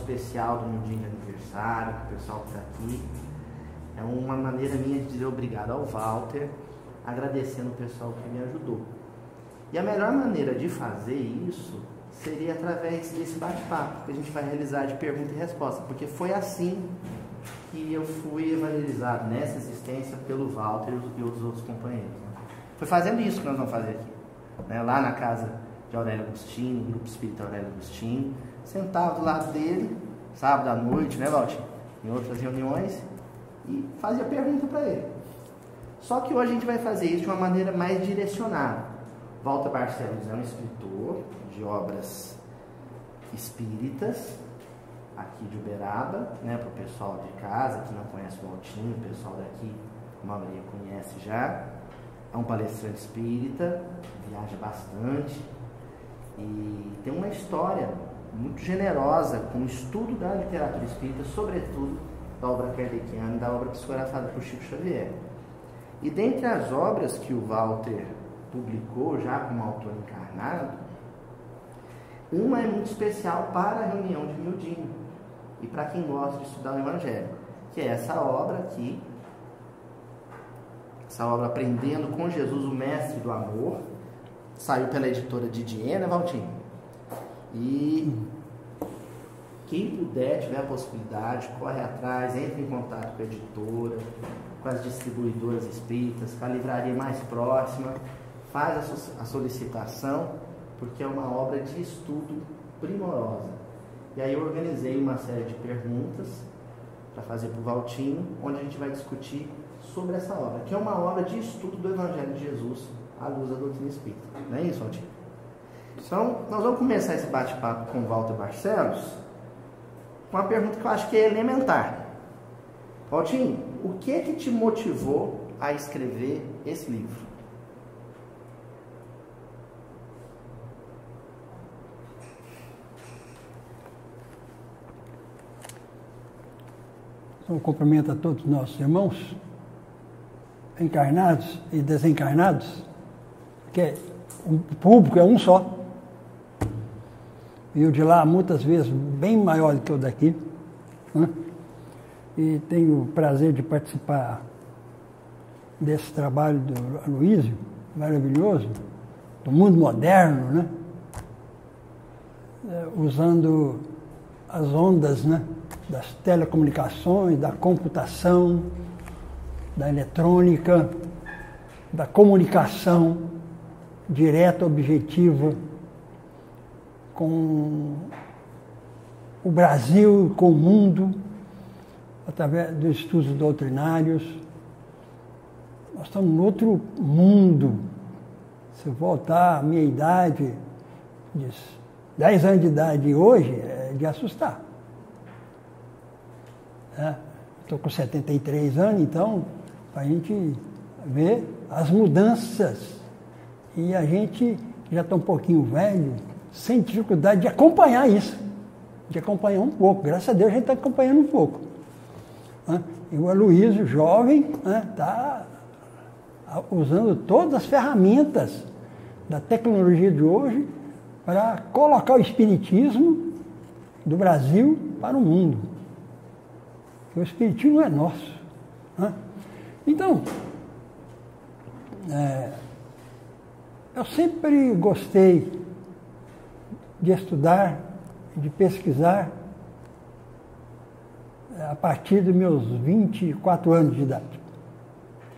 especial do meu dia de aniversário, o pessoal que está aqui. É uma maneira minha de dizer obrigado ao Walter, agradecendo o pessoal que me ajudou. E a melhor maneira de fazer isso seria através desse bate-papo que a gente vai realizar de pergunta e resposta, porque foi assim que eu fui evangelizado nessa existência pelo Walter e os outros companheiros. Né? Foi fazendo isso que nós vamos fazer aqui. Né? Lá na casa de Aurélio Agostinho, Grupo Espírita Aurélio Agostinho, sentava do lado dele, sábado à noite, né, Walter? Em outras reuniões, e fazia pergunta para ele. Só que hoje a gente vai fazer isso de uma maneira mais direcionada. Walter Barcelos é um escritor de obras espíritas, aqui de Uberaba, né, para o pessoal de casa que não conhece o Altinho, o pessoal daqui, a maioria conhece já. É um palestrante espírita, viaja bastante e tem uma história muito generosa com o estudo da literatura espírita, sobretudo da obra kardeciana e da obra psicografada por Chico Xavier. E dentre as obras que o Walter publicou já como autor encarnado, uma é muito especial para a reunião de Mildinho e para quem gosta de estudar o Evangelho, que é essa obra aqui, essa obra Aprendendo com Jesus, o Mestre do Amor, saiu pela editora Didier, né, Valtinho? E quem puder, tiver a possibilidade, corre atrás, entre em contato com a editora, com as distribuidoras espíritas, com a livraria mais próxima, faz a solicitação, porque é uma obra de estudo primorosa. E aí eu organizei uma série de perguntas para fazer para o Valtinho, onde a gente vai discutir sobre essa obra, que é uma obra de estudo do Evangelho de Jesus à luz da doutrina espírita. Não é isso, Valtinho? Então, nós vamos começar esse bate-papo com Walter Barcelos com uma pergunta que eu acho que é elementar. Valtinho, o que é que te motivou a escrever esse livro? Então, cumprimento a todos os nossos irmãos, encarnados e desencarnados, que o público é um só. E o de lá, muitas vezes, bem maior do que o daqui. Né? E tenho o prazer de participar desse trabalho do Aloysio, maravilhoso, do mundo moderno, né? É, usando as ondas né? das telecomunicações, da computação, da eletrônica, da comunicação direta, objetiva com o Brasil, com o mundo, através dos estudos doutrinários. Nós estamos em outro mundo. Se voltar à minha idade, de 10 anos de idade hoje, é de assustar. Estou é, com 73 anos, então, para a gente ver as mudanças. E a gente já está um pouquinho velho, sem dificuldade de acompanhar isso, de acompanhar um pouco. Graças a Deus a gente está acompanhando um pouco. E o Aloysio, jovem, está usando todas as ferramentas da tecnologia de hoje para colocar o espiritismo do Brasil para o mundo. O espiritismo é nosso. Então, é, eu sempre gostei de estudar, de pesquisar eh, a partir dos meus 24 anos de idade.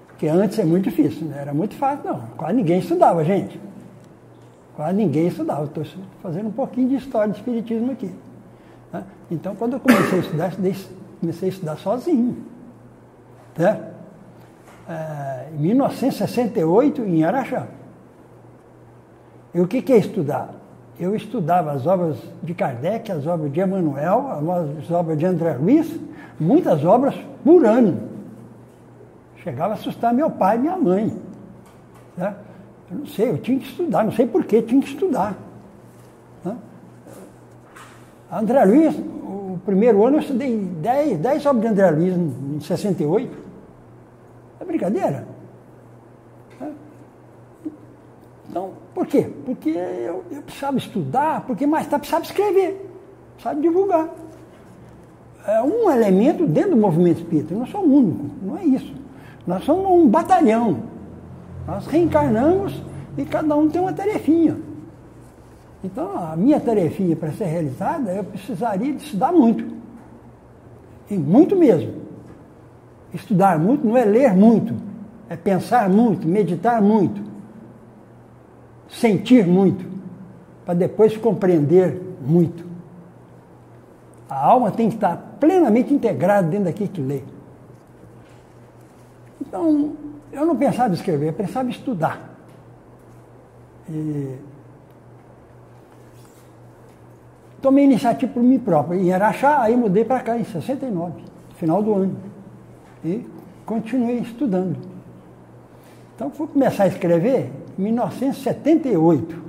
Porque antes é muito difícil, não né? era muito fácil, não. Quase ninguém estudava, gente. Quase ninguém estudava. Estou fazendo um pouquinho de história de espiritismo aqui. Né? Então, quando eu comecei a estudar, comecei a estudar sozinho. Né? É, em 1968, em Araxá. E o que, é estudar? eu estudava as obras de Kardec, as obras de Emmanuel, as obras de André Luiz, muitas obras por ano. Chegava a assustar meu pai e minha mãe. Né? Eu não sei, eu tinha que estudar, não sei porquê, tinha que estudar. Né? André Luiz, o primeiro ano eu estudei 10, 10 obras de André Luiz em 68. É brincadeira? Então, por quê? Porque eu, eu precisava estudar, porque mais tarde precisava escrever. sabe divulgar. É um elemento dentro do movimento espírita, não sou o único, não é isso. Nós somos um batalhão. Nós reencarnamos e cada um tem uma tarefinha. Então, a minha tarefinha para ser realizada, eu precisaria de estudar muito. E muito mesmo. Estudar muito não é ler muito, é pensar muito, meditar muito, sentir muito, para depois compreender muito. A alma tem que estar plenamente integrada dentro daquilo que lê. Então, eu não pensava em escrever, eu pensava em estudar. E tomei iniciativa por mim próprio. Em Araxá, aí mudei para cá em 69, final do ano. E continuei estudando. Então fui começar a escrever 1978.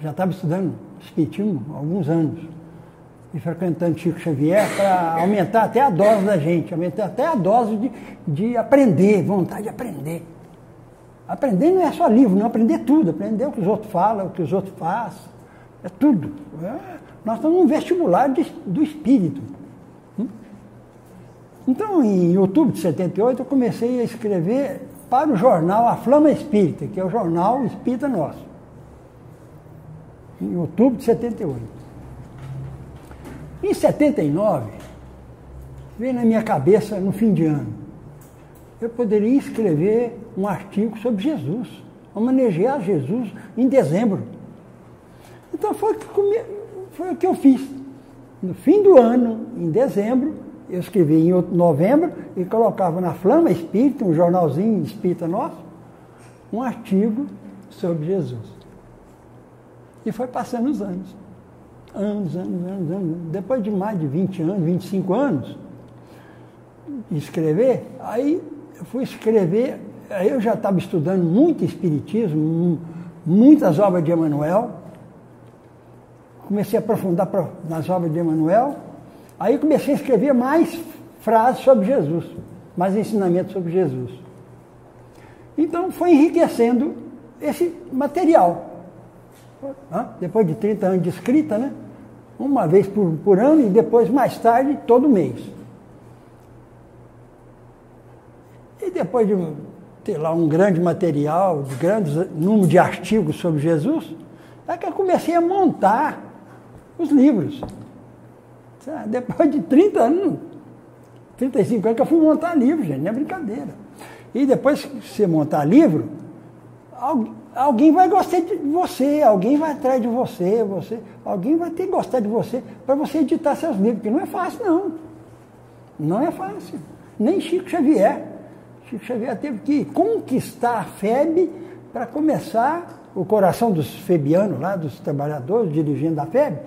Já estava estudando Espiritismo há alguns anos. E frequentando Chico Xavier para aumentar até a dose da gente, aumentar até a dose de, de aprender, vontade de aprender. Aprender não é só livro, não, aprender tudo, aprender o que os outros falam, o que os outros fazem, é tudo. É, nós estamos num vestibular de, do espírito. Hum? Então, em outubro de 78, eu comecei a escrever para o jornal A Flama Espírita, que é o jornal espírita nosso. Em outubro de 78. Em 79, veio na minha cabeça no fim de ano eu poderia escrever um artigo sobre Jesus, homenagear Jesus em dezembro. Então foi, foi o que eu fiz. No fim do ano, em dezembro, eu escrevi em novembro e colocava na Flama Espírita, um jornalzinho espírita nosso, um artigo sobre Jesus. E foi passando os anos. Anos, anos, anos, anos. Depois de mais de 20 anos, 25 anos, escrever, aí eu fui escrever, aí eu já estava estudando muito Espiritismo, muitas obras de Emmanuel, comecei a aprofundar nas obras de Emmanuel, aí comecei a escrever mais frases sobre Jesus, mais ensinamentos sobre Jesus. Então foi enriquecendo esse material. Depois de 30 anos de escrita, né? Uma vez por, por ano e depois, mais tarde, todo mês. E depois de ter lá um grande material, de grandes número de artigos sobre Jesus, é que eu comecei a montar os livros. Depois de 30 anos, 35 anos que eu fui montar livro, gente, não é brincadeira. E depois que você montar livro, alguém vai gostar de você, alguém vai atrás de você, você alguém vai ter que gostar de você para você editar seus livros, porque não é fácil, não. Não é fácil. Nem Chico Xavier Chico Xavier teve que conquistar a FEB para começar o coração dos febianos lá, dos trabalhadores, dirigentes da FEB,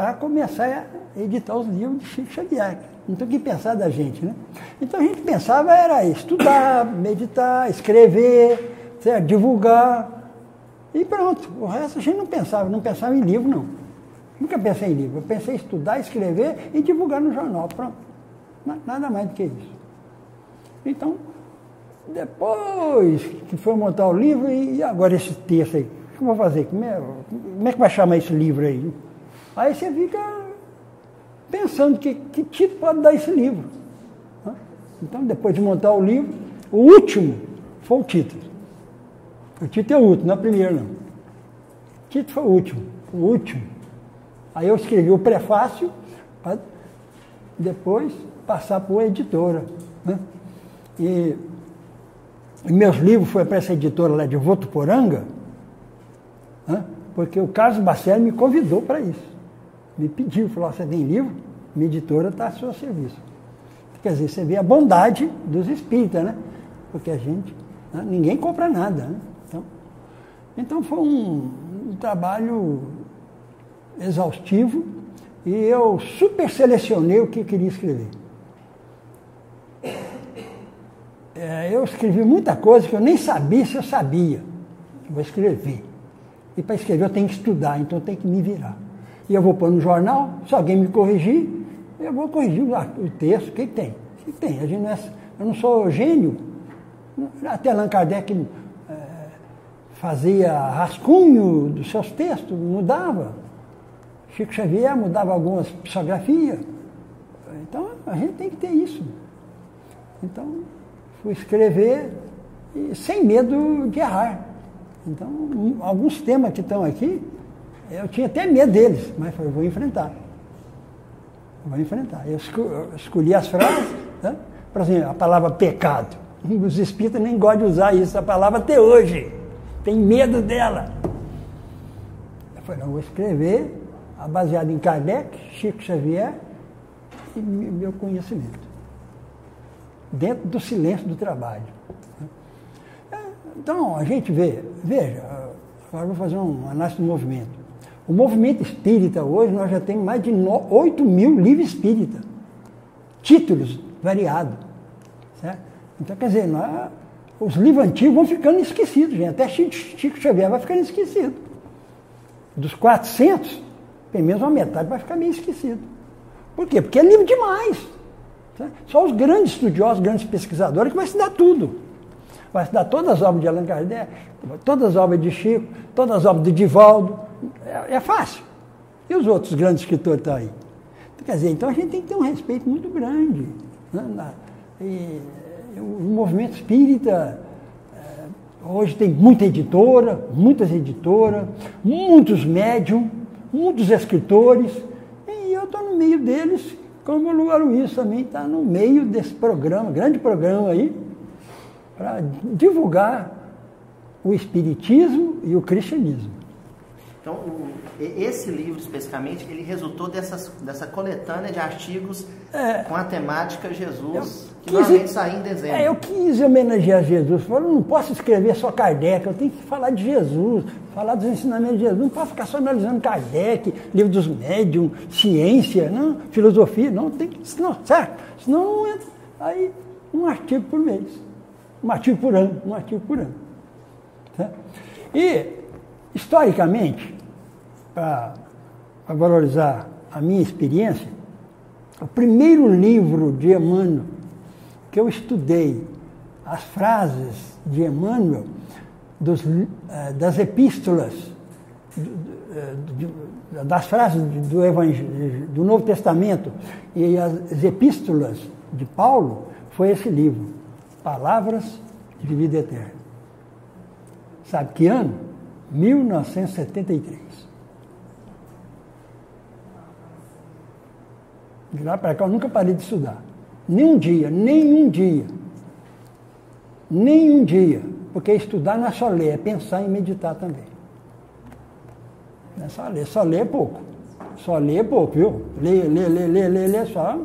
para começar a editar os livros de Chico Xavier. Não tem o que pensar da gente, né? Então a gente pensava era estudar, meditar, escrever, certo? divulgar e pronto. O resto a gente não pensava, não pensava em livro, não. Nunca pensei em livro. Eu pensei em estudar, escrever e divulgar no jornal. Pronto. Nada mais do que isso. Então, depois que foi montar o livro, e agora esse texto aí? O que eu vou fazer? Como é, como é que vai chamar esse livro aí? Aí você fica pensando que, que título pode dar esse livro. Então, depois de montar o livro, o último foi o título. O título é o último, não é o primeiro, não. O título foi o último, o último. Aí eu escrevi o prefácio para depois passar para a editora. Né? E meus livros foram para essa editora lá de Votuporanga, né? porque o Carlos Bacelli me convidou para isso. Me pediu, falou, você tem livro? Minha editora está a seu serviço. Quer dizer, você vê a bondade dos espíritas, né? Porque a gente, né? ninguém compra nada. Né? Então, então foi um, um trabalho exaustivo e eu super selecionei o que queria escrever. é, eu escrevi muita coisa que eu nem sabia se eu sabia. vou escrever. E para escrever eu tenho que estudar, então eu tenho que me virar. E eu vou pôr no jornal, se alguém me corrigir, eu vou corrigir o texto, que, tem? Que, tem? A gente não é, eu não sou gênio. Até Allan Kardec é, fazia rascunho dos seus textos, mudava. Chico Xavier mudava algumas psicografias. Então a gente tem que ter isso. Então fui escrever sem medo de errar. Então, alguns temas que estão aqui, eu tinha até medo deles, mas falei, vou enfrentar. Vou enfrentar. Eu escolhi as frases, né? por exemplo, a palavra pecado. Os espíritas nem gostam de usar isso, a palavra até hoje. Tem medo dela. Eu falei, não, vou escrever baseado em Kardec, Chico Xavier e meu conhecimento. Dentro do silêncio do trabalho. Então, a gente vê, veja, agora vou fazer um análise do movimento. O movimento espírita hoje, nós já temos mais de 8 mil livros espíritas. Títulos variados. Certo? Então, quer dizer, nós, os livros antigos vão ficando esquecidos, gente. Até Chico Xavier vai ficando esquecido. Dos 400, pelo menos uma metade vai ficar meio esquecido. Por quê? Porque é livro demais. Certo? Só os grandes estudiosos, grandes pesquisadores que vão estudar tudo vai estudar todas as obras de Allan Kardec, todas as obras de Chico, todas as obras de Divaldo. É, é fácil. E os outros grandes escritores estão aí? Quer dizer, então a gente tem que ter um respeito muito grande. Né? E, o movimento espírita é, hoje tem muita editora, muitas editoras, muitos médiums, muitos escritores, e eu estou no meio deles, como o Luiz também está no meio desse programa, grande programa aí, para divulgar o Espiritismo e o cristianismo. Então, esse livro especificamente, ele resultou dessas, dessa coletânea de artigos é, com a temática Jesus, que normalmente sai em dezembro. É, eu quis homenagear Jesus. Eu não posso escrever só Kardec, eu tenho que falar de Jesus, falar dos ensinamentos de Jesus. Não posso ficar só analisando Kardec, livro dos médiums, ciência, não, filosofia. Não, tem que. Não, certo? Senão não entra. Aí, um artigo por mês um artigo por ano, um artigo por ano. Tá? E, historicamente, para valorizar a minha experiência, o primeiro livro de Emmanuel que eu estudei, as frases de Emmanuel, dos, eh, das epístolas, eh, das frases do, Evangelho, do Novo Testamento e as epístolas de Paulo, foi esse livro. Palavras de vida eterna. Sabe que ano? 1973. De lá para cá eu nunca parei de estudar. Nem um dia, nem um dia. Nem um dia. Porque estudar não é só ler, é pensar e meditar também. Não é só ler, só ler é pouco. Só ler é pouco, viu? Ler, ler, ler, ler, ler, ler só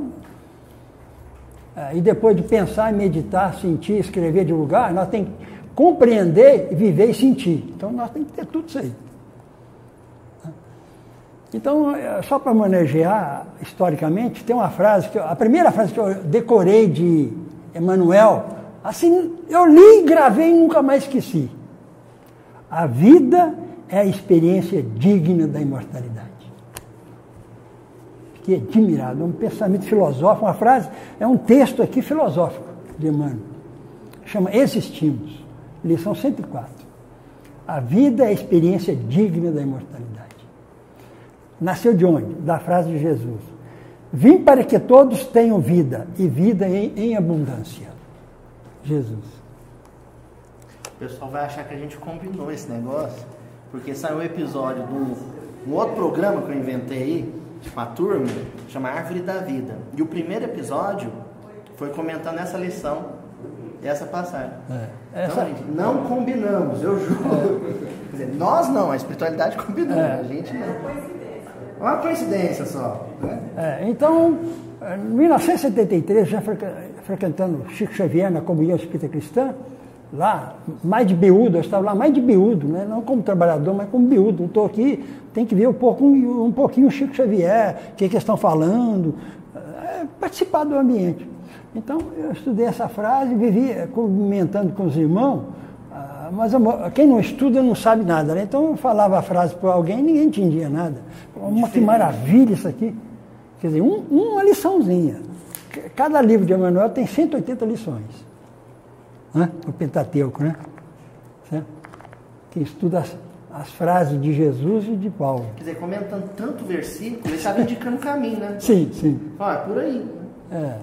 é, e depois de pensar, meditar, sentir, escrever, divulgar, nós temos que compreender, viver e sentir. Então nós temos que ter tudo isso aí. Então, é, só para manejar historicamente, tem uma frase que eu, a primeira frase que eu decorei de Emmanuel, assim, eu li, gravei e nunca mais esqueci. A vida é a experiência digna da imortalidade fiquei admirado. É um pensamento filosófico, uma frase, é um texto aqui filosófico de Emmanuel. Chama Existimos, lição 104. A vida é a experiência digna da imortalidade. Nasceu de onde? Da frase de Jesus. Vim para que todos tenham vida, e vida em, em abundância. Jesus. O pessoal vai achar que a gente combinou esse negócio, porque saiu um episódio de um outro programa que eu inventei aí, uma turma, chama Árvore da Vida. E o primeiro episódio foi comentando essa lição, essa passagem. É. Então, gente, não combinamos, eu juro. É. Quer dizer, nós não, a espiritualidade combinou, é. a gente não. É uma coincidência só. Né? É, então, em 1973, já frequentando Chico Xavier na Comunhão Espírita Cristã, lá, mais de biúdo, eu estava lá mais de biúdo, né? não como trabalhador, mas como biúdo. Estou aqui, tem que ver um, pouco, um pouquinho o Chico Xavier, o que, que eles estão falando, é, participar do ambiente. Então, eu estudei essa frase, vivi comentando com os irmãos, ah, mas quem não estuda não sabe nada, né? Então eu falava a frase para alguém e ninguém entendia nada. Uma que maravilha isso aqui. Quer dizer, um, uma liçãozinha. Cada livro de Emmanuel tem 180 lições né? o Pentateuco, né? Certo? que estuda as, as frases de Jesus e de Paulo. Quer dizer, comentando tanto versículo, ele estava indicando o caminho, né? Sim, sim. Ó, é por aí. É.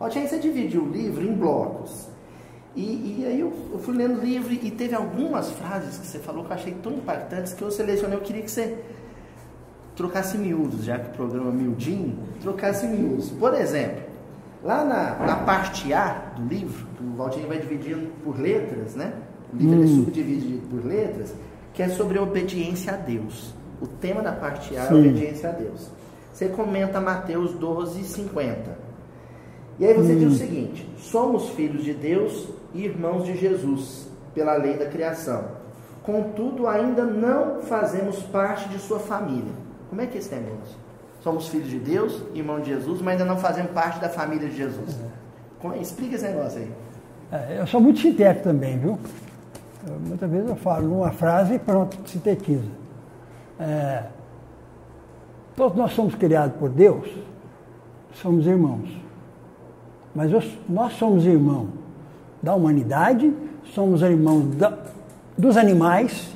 Ó, Tia, você dividiu o livro em blocos. E, e aí eu, eu, fui lendo o livro e teve algumas frases que você falou que eu achei tão impactantes que eu selecionei, eu queria que você trocasse miúdos, já que o programa é miudinho, trocasse miúdos. Por exemplo, lá na, na parte A do livro, o Valdir vai dividindo por letras, né? O livro hum. ele subdivide por letras, que é sobre obediência a Deus. O tema da parte A é obediência a Deus. Você comenta Mateus 12, 50. E aí você hum. diz o seguinte: somos filhos de Deus e irmãos de Jesus, pela lei da criação. Contudo, ainda não fazemos parte de sua família. Como é que é esse negócio? Somos filhos de Deus, irmãos de Jesus, mas ainda não fazemos parte da família de Jesus. É. É? Explica esse negócio aí. É, eu sou muito sintético também, viu? Muitas vezes eu falo uma frase e pronto, sintetiza. É, todos nós somos criados por Deus, somos irmãos. Mas nós somos irmãos da humanidade, somos irmãos da, dos animais,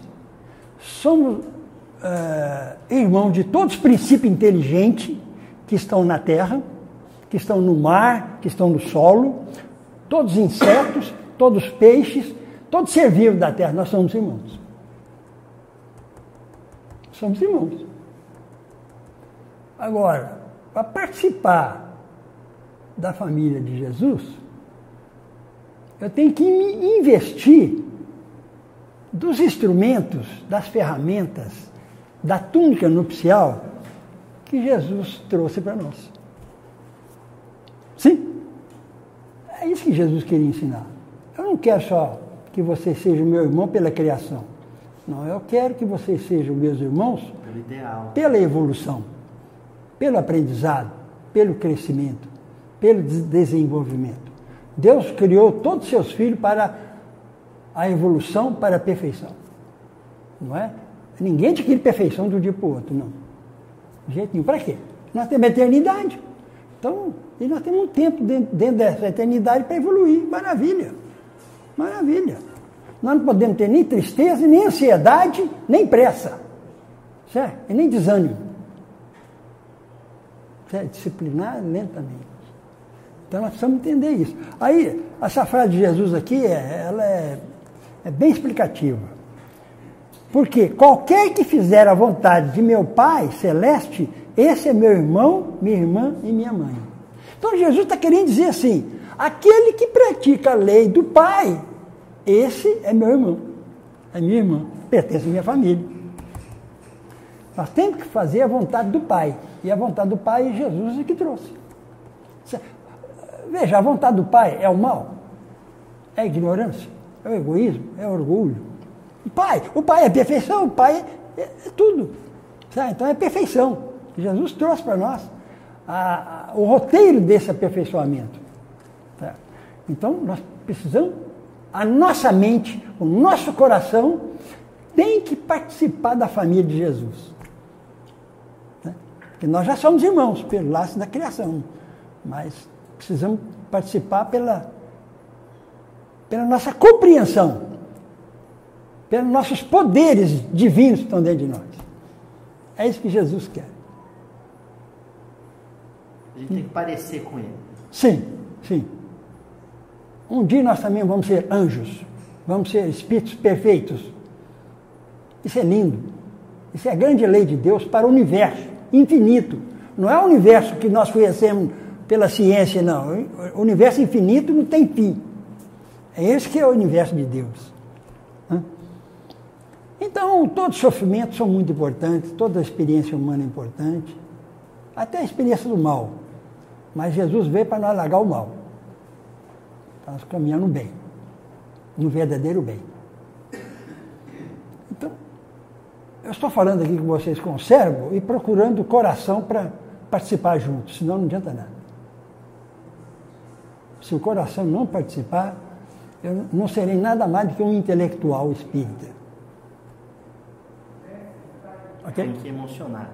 somos é, irmãos de todos os princípios inteligentes que estão na terra, que estão no mar, que estão no solo, todos os insetos, todos os peixes, todo ser vivo da terra, nós somos irmãos. Somos irmãos. Agora, para participar da família de Jesus, eu tenho que me investir dos instrumentos, das ferramentas, da túnica nupcial que Jesus trouxe para nós. Sim? É isso que Jesus queria ensinar. Eu não quero só que você seja meu irmão pela criação. Não, eu quero que vocês sejam meus irmãos pela evolução, pelo aprendizado, pelo crescimento, pelo desenvolvimento. Deus criou todos os seus filhos para a evolução, para a perfeição. Não é? Ninguém adquire perfeição de um dia para o outro, não. De jeito nenhum. Para quê? Nós temos eternidade. Então, e nós temos um tempo dentro, dentro dessa eternidade para evoluir. Maravilha. Maravilha. Nós não podemos ter nem tristeza, nem ansiedade, nem pressa. Certo? E nem desânimo. Certo? Disciplinar lentamente. Então nós precisamos entender isso. Aí, essa frase de Jesus aqui, é, ela é, é bem explicativa. Porque qualquer que fizer a vontade de meu Pai celeste, esse é meu irmão, minha irmã e minha mãe. Então Jesus está querendo dizer assim: aquele que pratica a lei do Pai, esse é meu irmão, é minha irmã, pertence à minha família. Nós temos que fazer a vontade do Pai. E a vontade do Pai é Jesus que trouxe. Veja, a vontade do pai é o mal? É a ignorância? É o egoísmo? É o orgulho? O pai, o pai é perfeição, o pai é, é tudo. Então é perfeição. Jesus trouxe para nós a, a, o roteiro desse aperfeiçoamento. Então nós precisamos, a nossa mente, o nosso coração tem que participar da família de Jesus. Né? Porque nós já somos irmãos pelo laço da criação. Mas precisamos participar pela, pela nossa compreensão, pelos nossos poderes divinos que estão dentro de nós. É isso que Jesus quer. A gente tem que parecer com ele. Sim, sim. Um dia nós também vamos ser anjos, vamos ser espíritos perfeitos. Isso é lindo. Isso é a grande lei de Deus para o universo infinito. Não é o universo que nós conhecemos pela ciência, não. O universo infinito não tem fim. É esse que é o universo de Deus. Então, todos os sofrimentos são muito importantes, toda a experiência humana é importante, até a experiência do mal. Mas Jesus veio para não largar o mal. Estamos caminhando bem, no verdadeiro bem. Então, eu estou falando aqui com vocês com o cérebro e procurando o coração para participar junto, senão não adianta nada. Se o coração não participar, eu não serei nada mais do que um intelectual espírita. Okay? Tem que emocionar.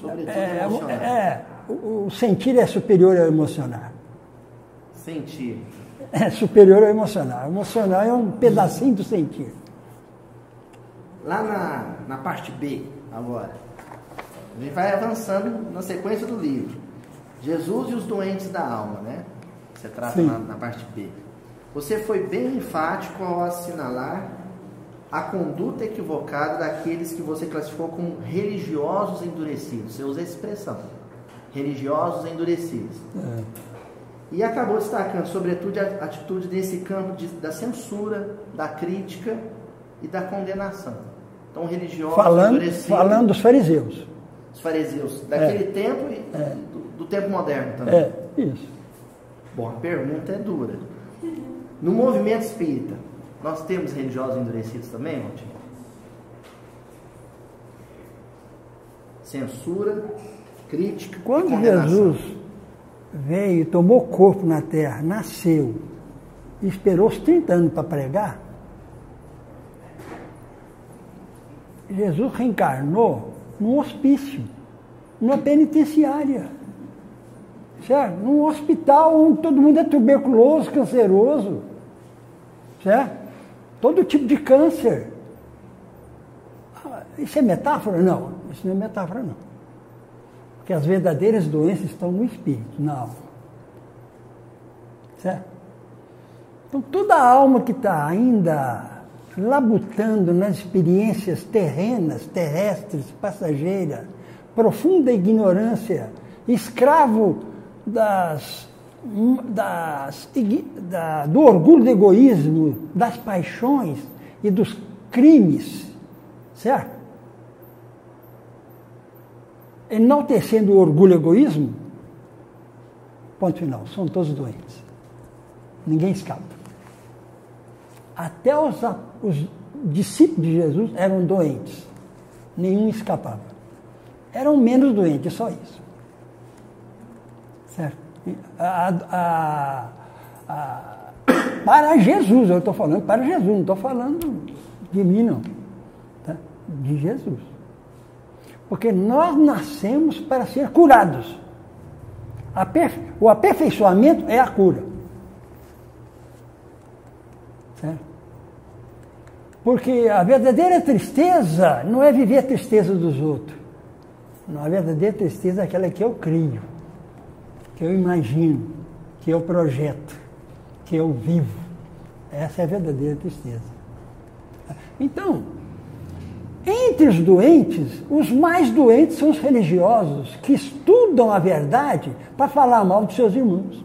Sobretudo é, emocionar. É, o, o sentir é superior ao emocionar. Sentir. é superior ao emocional. O emocional é um pedacinho do sentir. Lá na, na parte B, agora, a gente vai avançando na sequência do livro. Jesus e os doentes da alma, né? Você trata na, na parte B. Você foi bem enfático ao assinalar a conduta equivocada daqueles que você classificou como religiosos endurecidos. Você usa essa expressão. Religiosos endurecidos. É. E acabou destacando, sobretudo, a atitude desse campo de, da censura, da crítica e da condenação. Então, religiosos falando, endurecidos. Falando dos fariseus. Os fariseus daquele é. tempo e é. do, do tempo moderno também. É, isso. Bom, a pergunta é dura. No movimento espírita, nós temos religiosos endurecidos também, Montinho? Censura, crítica. Quando Jesus veio e tomou corpo na terra, nasceu, e esperou os 30 anos para pregar, Jesus reencarnou num hospício, numa penitenciária, certo? Num hospital onde todo mundo é tuberculoso, canceroso certo? Todo tipo de câncer. Ah, isso é metáfora? Não, isso não é metáfora não. Porque as verdadeiras doenças estão no espírito, na alma. Certo? Então toda alma que está ainda labutando nas experiências terrenas, terrestres, passageiras, profunda ignorância, escravo das das, da, do orgulho do egoísmo, das paixões e dos crimes, certo? Enaltecendo o orgulho e o egoísmo, ponto final, são todos doentes. Ninguém escapa. Até os, os discípulos de Jesus eram doentes, nenhum escapava. Eram menos doentes, só isso. Certo? a, a, a, para Jesus, eu estou falando para Jesus, não estou falando de mim, não. Tá? De Jesus. Porque nós nascemos para ser curados. O aperfeiçoamento é a cura. Certo? Porque a verdadeira tristeza não é viver a tristeza dos outros. Não, a verdadeira tristeza é aquela que eu crio que eu imagino, que eu projeto, que eu vivo. Essa é a verdadeira tristeza. Então, entre os doentes, os mais doentes são os religiosos que estudam a verdade para falar mal dos seus irmãos.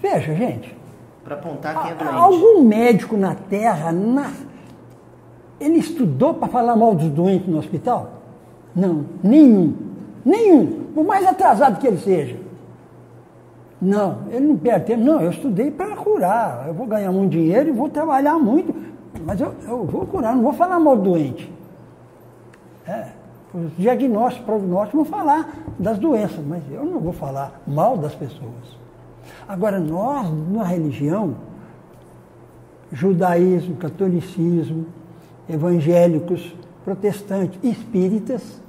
Veja, gente. Para apontar quem é doente. Algum médico na Terra, na... ele estudou para falar mal dos doentes no hospital? Não, nenhum. Nenhum por mais atrasado que ele seja. Não, ele não perde tempo. Não, eu estudei para curar. Eu vou ganhar muito dinheiro e vou trabalhar muito, mas eu, eu vou curar, não vou falar mal do doente. É, os diagnósticos, prognósticos vão falar das doenças, mas eu não vou falar mal das pessoas. Agora, nós, na religião, judaísmo, catolicismo, evangélicos, protestantes, espíritas,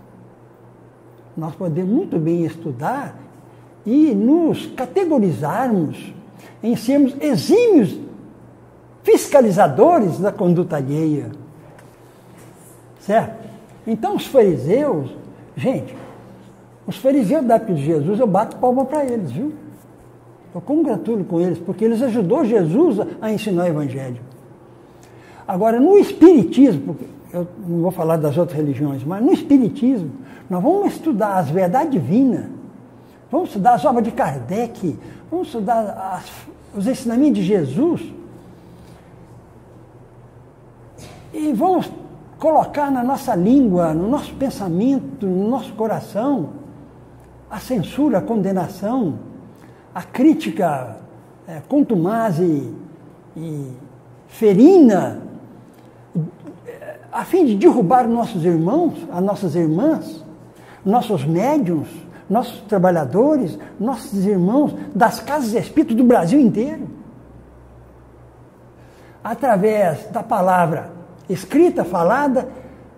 nós podemos muito bem estudar e nos categorizarmos em sermos exímios fiscalizadores da conduta alheia. Certo? Então os fariseus, gente, os fariseus da época de Jesus, eu bato palma para eles, viu? Eu congratulo com eles, porque eles ajudou Jesus a ensinar o Evangelho. Agora, no Espiritismo, eu não vou falar das outras religiões, mas no Espiritismo, nós vamos estudar as verdades divinas, vamos estudar as obras de Kardec, vamos estudar as, os ensinamentos de Jesus e vamos colocar na nossa língua, no nosso pensamento, no nosso coração, a censura, a condenação, a crítica é, contumaz e, e ferina, a fim de derrubar nossos irmãos, as nossas irmãs, nossos médiums, nossos trabalhadores, nossos irmãos das casas espíritas do Brasil inteiro. Através da palavra escrita, falada,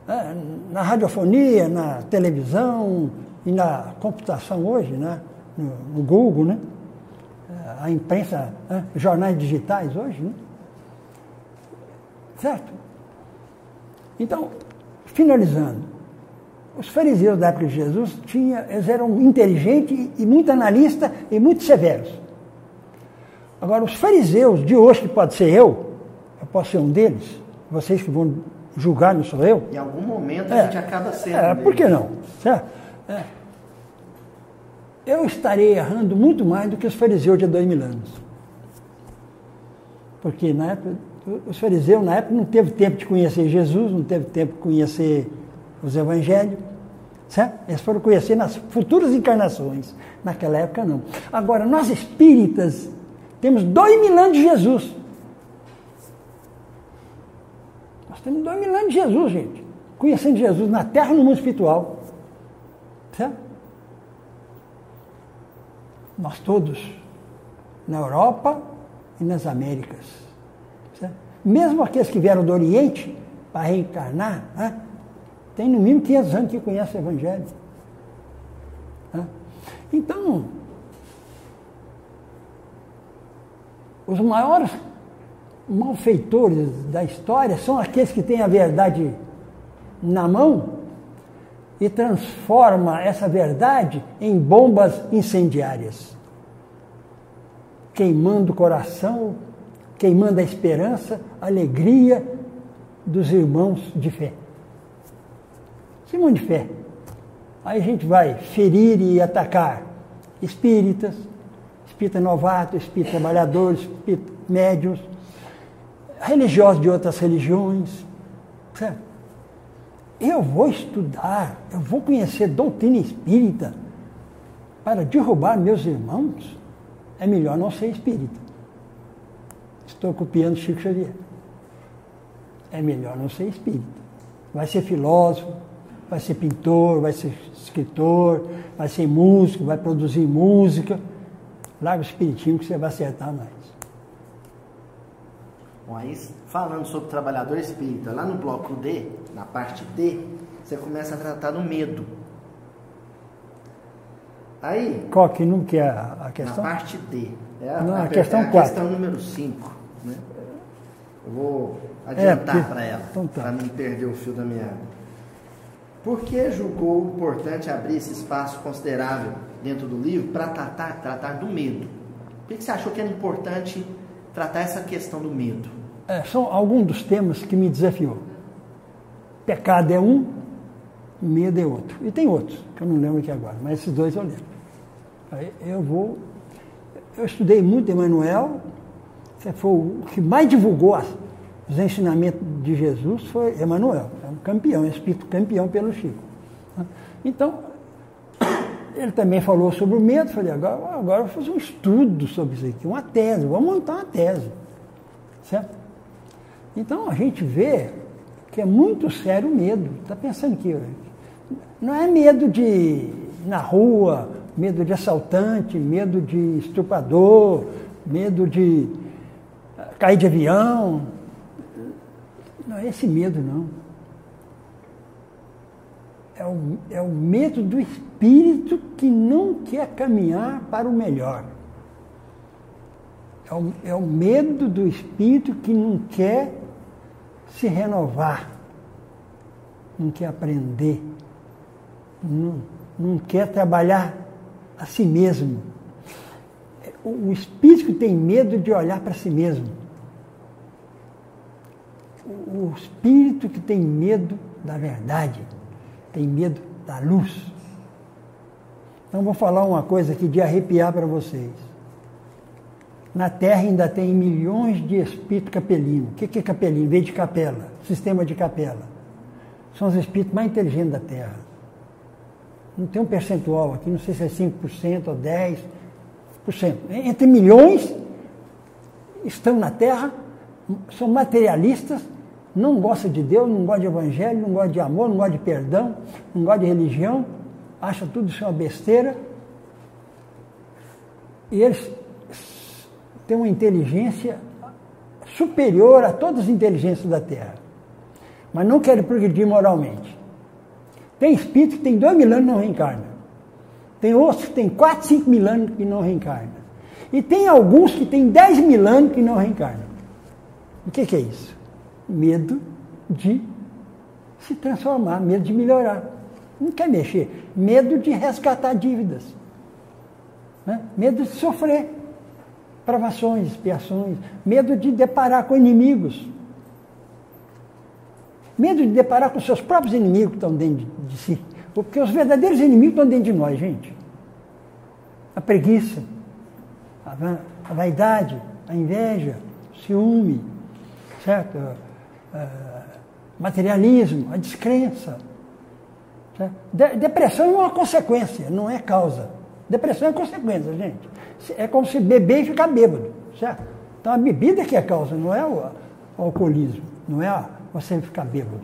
né, na radiofonia, na televisão e na computação hoje, né? no, Google, né? a imprensa, né? jornais digitais hoje, né? Certo? Então, finalizando, os fariseus da época de Jesus tinha, eles eram inteligentes e muito analistas e muito severos. Agora, os fariseus de hoje, que pode ser eu, eu posso ser um deles, vocês que vão julgar, não sou eu. Em algum momento a gente acaba sendo. É, por que não? Certo? É. Eu estarei errando muito mais do que os fariseus de dois mil anos. Porque na época, os fariseus na época não teve tempo de conhecer Jesus, não teve tempo de conhecer os evangelhos. Certo? Eles foram conhecer nas futuras encarnações. Naquela época não. Agora, nós espíritas temos dois mil anos de Jesus. Nós temos dois mil anos de Jesus, gente. Conhecendo Jesus na terra no mundo espiritual. Certo? Nós todos, na Europa e nas Américas. Certo? Mesmo aqueles que vieram do Oriente para reencarnar, né? tem no mínimo 500 anos que conhecem o Evangelho. Né? Então, os maiores malfeitores da história são aqueles que têm a verdade na mão e transforma essa verdade em bombas incendiárias, queimando o coração, queimando a esperança, a alegria dos irmãos de fé. Irmão de fé. Aí a gente vai ferir e atacar espíritas, espírita novato, espírita trabalhador, espírita médios, religiosos de outras religiões, certo? Eu vou estudar, eu vou conhecer doutrina espírita para derrubar meus irmãos? É melhor não ser espírita. Estou copiando Chico Xavier. É melhor não ser espírita. Vai ser filósofo, vai ser pintor, vai ser escritor, vai ser músico, vai produzir música. Larga o espiritismo que você vai acertar mais. Bom, aí falando sobre trabalhador espírita, lá no bloco D, na parte D, você começa a tratar do medo. Aí. Qual que não que é a questão? Na parte D. É a, não, a, a questão é a 4. questão número 5. Né? Eu vou adiantar é, para ela, então tá. para não perder o fio da meada. Por que julgou importante abrir esse espaço considerável dentro do livro para tratar, tratar do medo? Por que você achou que era importante tratar essa questão do medo? É, são alguns dos temas que me desafiou. Pecado é um, medo é outro. E tem outros, que eu não lembro aqui agora, mas esses dois eu lembro. Aí eu vou. Eu estudei muito Emmanuel, que foi o que mais divulgou os ensinamentos de Jesus foi Emmanuel, é um campeão, um espírito campeão pelo Chico. Então, ele também falou sobre o medo, falei, agora, agora vou fazer um estudo sobre isso aqui, uma tese, vou montar uma tese. Certo? Então a gente vê que é muito sério o medo. Está pensando que não é medo de na rua, medo de assaltante, medo de estuprador, medo de cair de avião. Não é esse medo, não. É o, é o medo do espírito que não quer caminhar para o melhor. É o, é o medo do espírito que não quer se renovar, não quer aprender, não, não quer trabalhar a si mesmo. O, o espírito tem medo de olhar para si mesmo. O, o espírito que tem medo da verdade, tem medo da luz. Então vou falar uma coisa aqui de arrepiar para vocês. Na Terra ainda tem milhões de espíritos capelinos. O que é capelino? Vem de capela, sistema de capela. São os espíritos mais inteligentes da Terra. Não tem um percentual aqui, não sei se é 5% ou 10%. Entre milhões estão na Terra, são materialistas, não gostam de Deus, não gostam de evangelho, não gostam de amor, não gostam de perdão, não gostam de religião, acham tudo isso uma besteira. E eles tem uma inteligência superior a todas as inteligências da Terra. Mas não querem progredir moralmente. Tem espírito que tem dois mil anos e não reencarna. Tem outros que tem quatro, cinco mil anos e não reencarna. E tem alguns que têm 10 mil anos que não reencarnam. O que, que é isso? Medo de se transformar, medo de melhorar. Não quer mexer. Medo de resgatar dívidas. Né? Medo de sofrer provações, expiações. Medo de deparar com inimigos. Medo de deparar com seus próprios inimigos que estão dentro de, si. Porque os verdadeiros inimigos estão dentro de nós, gente. A preguiça, a vaidade, a inveja, o ciúme, certo? Materialismo, a descrença. Certo? depressão é uma consequência, não é causa. Depressão é consequência, gente. É como se beber e ficar bêbado, certo? Então a bebida que é causa, não é o, alcoolismo, não é você ficar bêbado.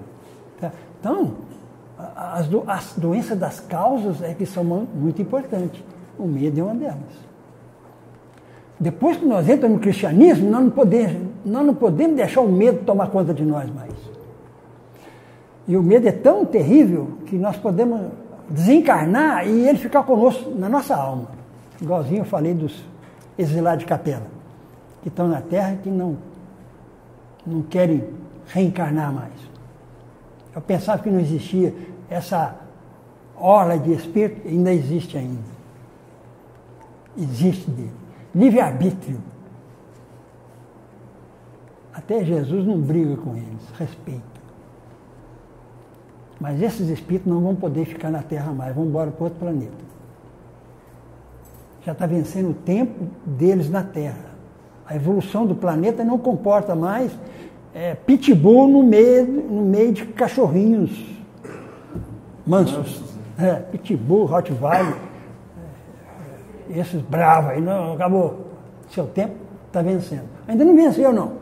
Tá? Então, as, as doenças das causas é que são muito importantes. O medo é uma delas. Depois que nós entramos no cristianismo, nós não, podemos, nós não podemos deixar o medo tomar conta de nós mais. E o medo é tão terrível que nós podemos desencarnar e ele ficar conosco na nossa alma. Igualzinho eu falei dos exilados de capela, que estão na terra e que não, não querem reencarnar mais. Eu pensava que não existia essa orla de espírito, ainda existe ainda. Existe dele. Livre-arbítrio. Até Jesus não briga com eles, respeita. Mas esses espíritos não vão poder ficar na Terra mais, vão embora para outro planeta. Já está vencendo o tempo deles na Terra. A evolução do planeta não comporta mais é, pitbull no meio, no meio de cachorrinhos mansos. É, pitbull, Rottweiler, esses bravos aí, não, acabou. Seu tempo está vencendo. Ainda não venceu, não.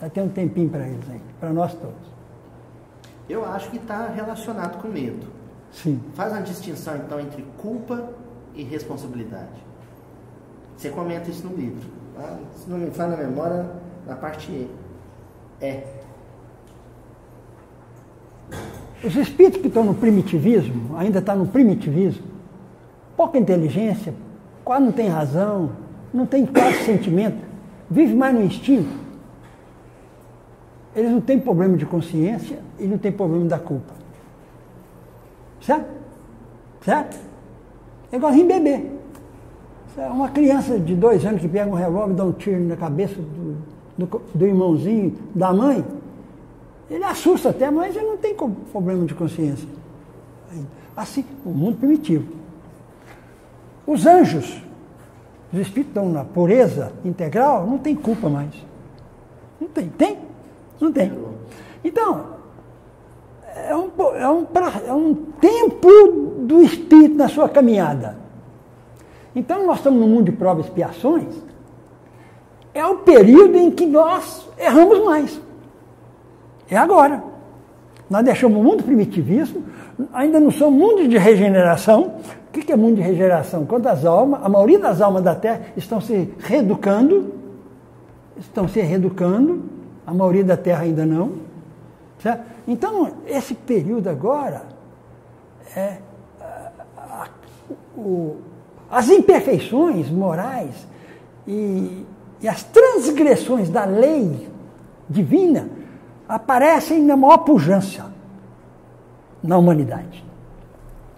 Vai ter um tempinho para eles aí, para nós todos. Eu acho que está relacionado com medo. Sim. Faz uma distinção, então, entre culpa e responsabilidade. Você comenta isso no livro. Tá? Se não me fala na memória, na parte E. É. Os espíritos que estão no primitivismo, ainda estão tá no primitivismo, pouca inteligência, quase não tem razão, não tem quase sentimento, vive mais no instinto. Eles não têm problema de consciência e não têm problema da culpa. Certo? Certo? É igualzinho bebê. Uma criança de dois anos que pega um revólver e dá um tiro na cabeça do, do, do irmãozinho, da mãe, ele assusta até, mas ele não tem problema de consciência. Assim, o mundo primitivo. Os anjos, os espíritos estão na pureza integral, não tem culpa mais. Não tem. Tem? Não tem. Então, é um, é um, é um tempo do espírito na sua caminhada. Então, nós estamos no mundo de provas e expiações, é o período em que nós erramos mais. É agora. Nós deixamos o mundo primitivismo, ainda não somos mundo de regeneração. O que é mundo de regeneração? Quando as almas, a maioria das almas da Terra estão se reeducando, estão se reeducando, a maioria da Terra ainda não. Certo? Então, esse período agora é a, a, o, as imperfeições morais e e as transgressões da lei divina aparecem na maior pujança na humanidade.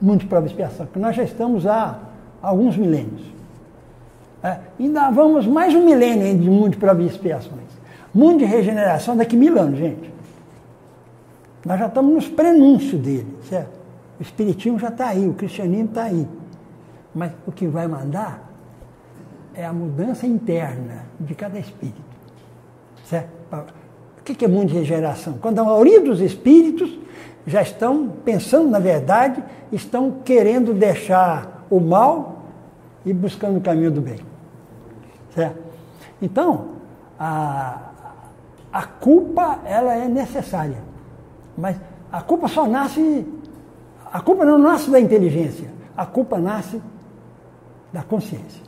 De prova e expiação, que nós já estamos há alguns milênios. É, ainda vamos mais um milênio de mundo de prova e expiações. Mundo de regeneração daqui mil anos, gente. Nós já estamos nos prenúncios dele, certo? O espiritismo já está aí, o cristianismo está aí. Mas o que vai mandar é a mudança interna de cada espírito. Certo? O que é mundo de regeneração? Quando a maioria dos espíritos já estão pensando na verdade, estão querendo deixar o mal e buscando o caminho do bem. Certo? Então, a, a culpa ela é necessária. Mas a culpa só nasce. A culpa não nasce da inteligência, a culpa nasce da consciência.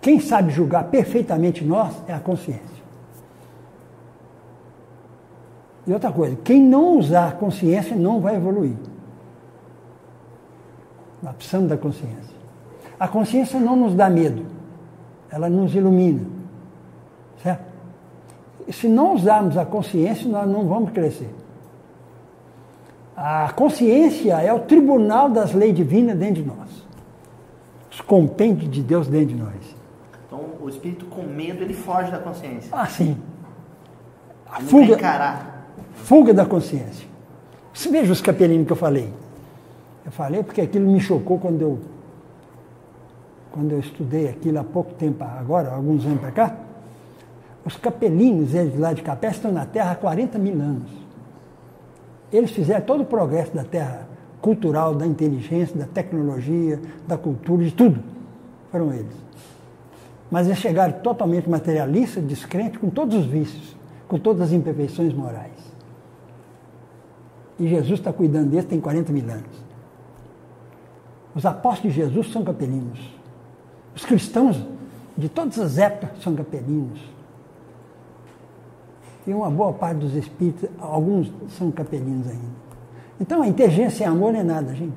Quem sabe julgar perfeitamente nós é a consciência. E outra coisa, quem não usar a consciência não vai evoluir. Nós precisamos da consciência. A consciência não nos dá medo. ela nos ilumina. Certo? E se não usarmos a consciência, nós não vamos crescer. A consciência é o tribunal das leis divinas dentro de nós. Os compêndios de Deus dentro de nós. Então, o espírito com medo, ele foge da consciência. Ah, sim. A Ele fuga, encarar. Fuga da consciência. Você veja os capelinos que eu falei. Eu falei porque aquilo me chocou quando eu, quando eu estudei aquilo há pouco tempo, agora, alguns anos para cá. Os capelinos, eles lá de Capé, estão na Terra há 40 mil anos. Eles fizeram todo o progresso da Terra cultural, da inteligência, da tecnologia, da cultura, de tudo. Foram eles. Mas eles chegaram totalmente materialistas, descrentes, com todos os vícios, com todas as imperfeições morais. E Jesus está cuidando deles tem 40 mil anos. Os apóstolos de Jesus são capelinos. Os cristãos de todas as épocas são capelinos. E uma boa parte dos espíritos, alguns são capelinos ainda. Então a inteligência sem amor não é nada, gente.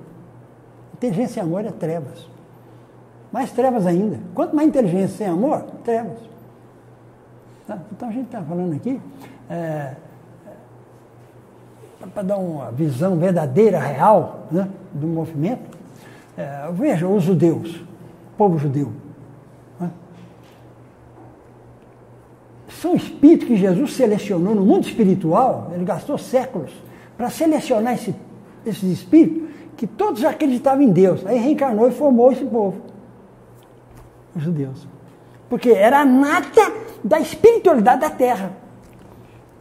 Inteligência sem amor é trevas. Mais trevas ainda. Quanto mais inteligência sem amor, trevas. Tá? Então a gente está falando aqui, é, para dar uma visão verdadeira, real, né, do movimento. É, veja os judeus, o povo judeu. né? São espíritos que Jesus selecionou no mundo espiritual, ele gastou séculos para selecionar esse, esses espíritos, que todos acreditavam em Deus. Aí reencarnou e formou esse povo, os judeus. Porque era a nata da espiritualidade da terra.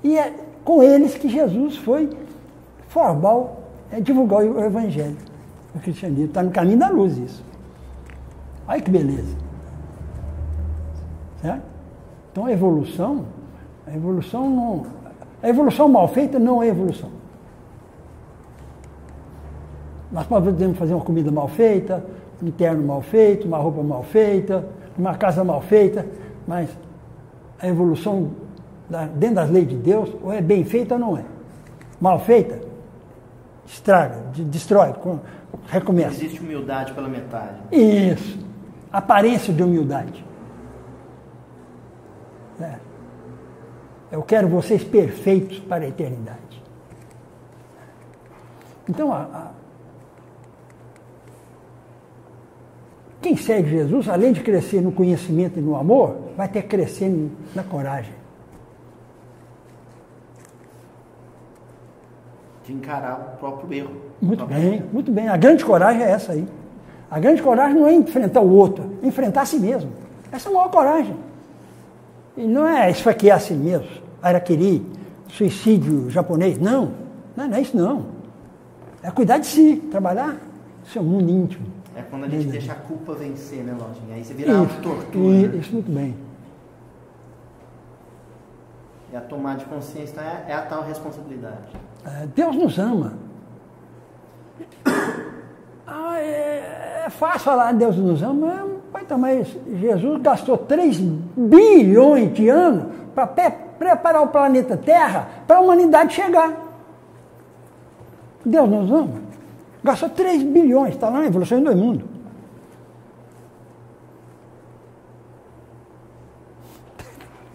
E é com eles que Jesus foi formar, o- é, divulgar o evangelho, o cristianismo. Está no caminho da luz isso. Olha que beleza. Certo? Então a evolução, a evolução não. A evolução mal feita não é evolução. Nós podemos fazer uma comida mal feita, um terno mal feito, uma roupa mal feita, uma casa mal feita, mas a evolução dentro das leis de Deus, ou é bem feita ou não é. Mal feita, estraga, de- destrói, com- recomeça. Existe humildade pela metade. Isso. Aparência de humildade. É. Eu quero vocês perfeitos para a eternidade. Então, a- a- quem segue Jesus, além de crescer no conhecimento e no amor, vai ter que crescer na coragem. De encarar o próprio erro. Muito O bem, erro. muito bem. A grande coragem é essa aí. A grande coragem não é enfrentar o outro, é enfrentar a si mesmo. Essa é a maior coragem. E não é esfaquear a si mesmo, araquiri, suicídio japonês. Não, não, não é isso não. É cuidar de si, trabalhar seu mundo íntimo. É quando a gente deixa a culpa vencer, né, Lojinha? Aí você vira Isso, auto-tortura. né? isso muito bem. E a tomada de consciência então, é, é a tal responsabilidade. É, Deus nos ama. Ah, é, é fácil falar Deus nos ama, mas também Jesus gastou 3 bilhões de anos para preparar o planeta Terra para a humanidade chegar. Deus nos ama. Gastou 3 bilhões, está lá na Evolução do Mundo.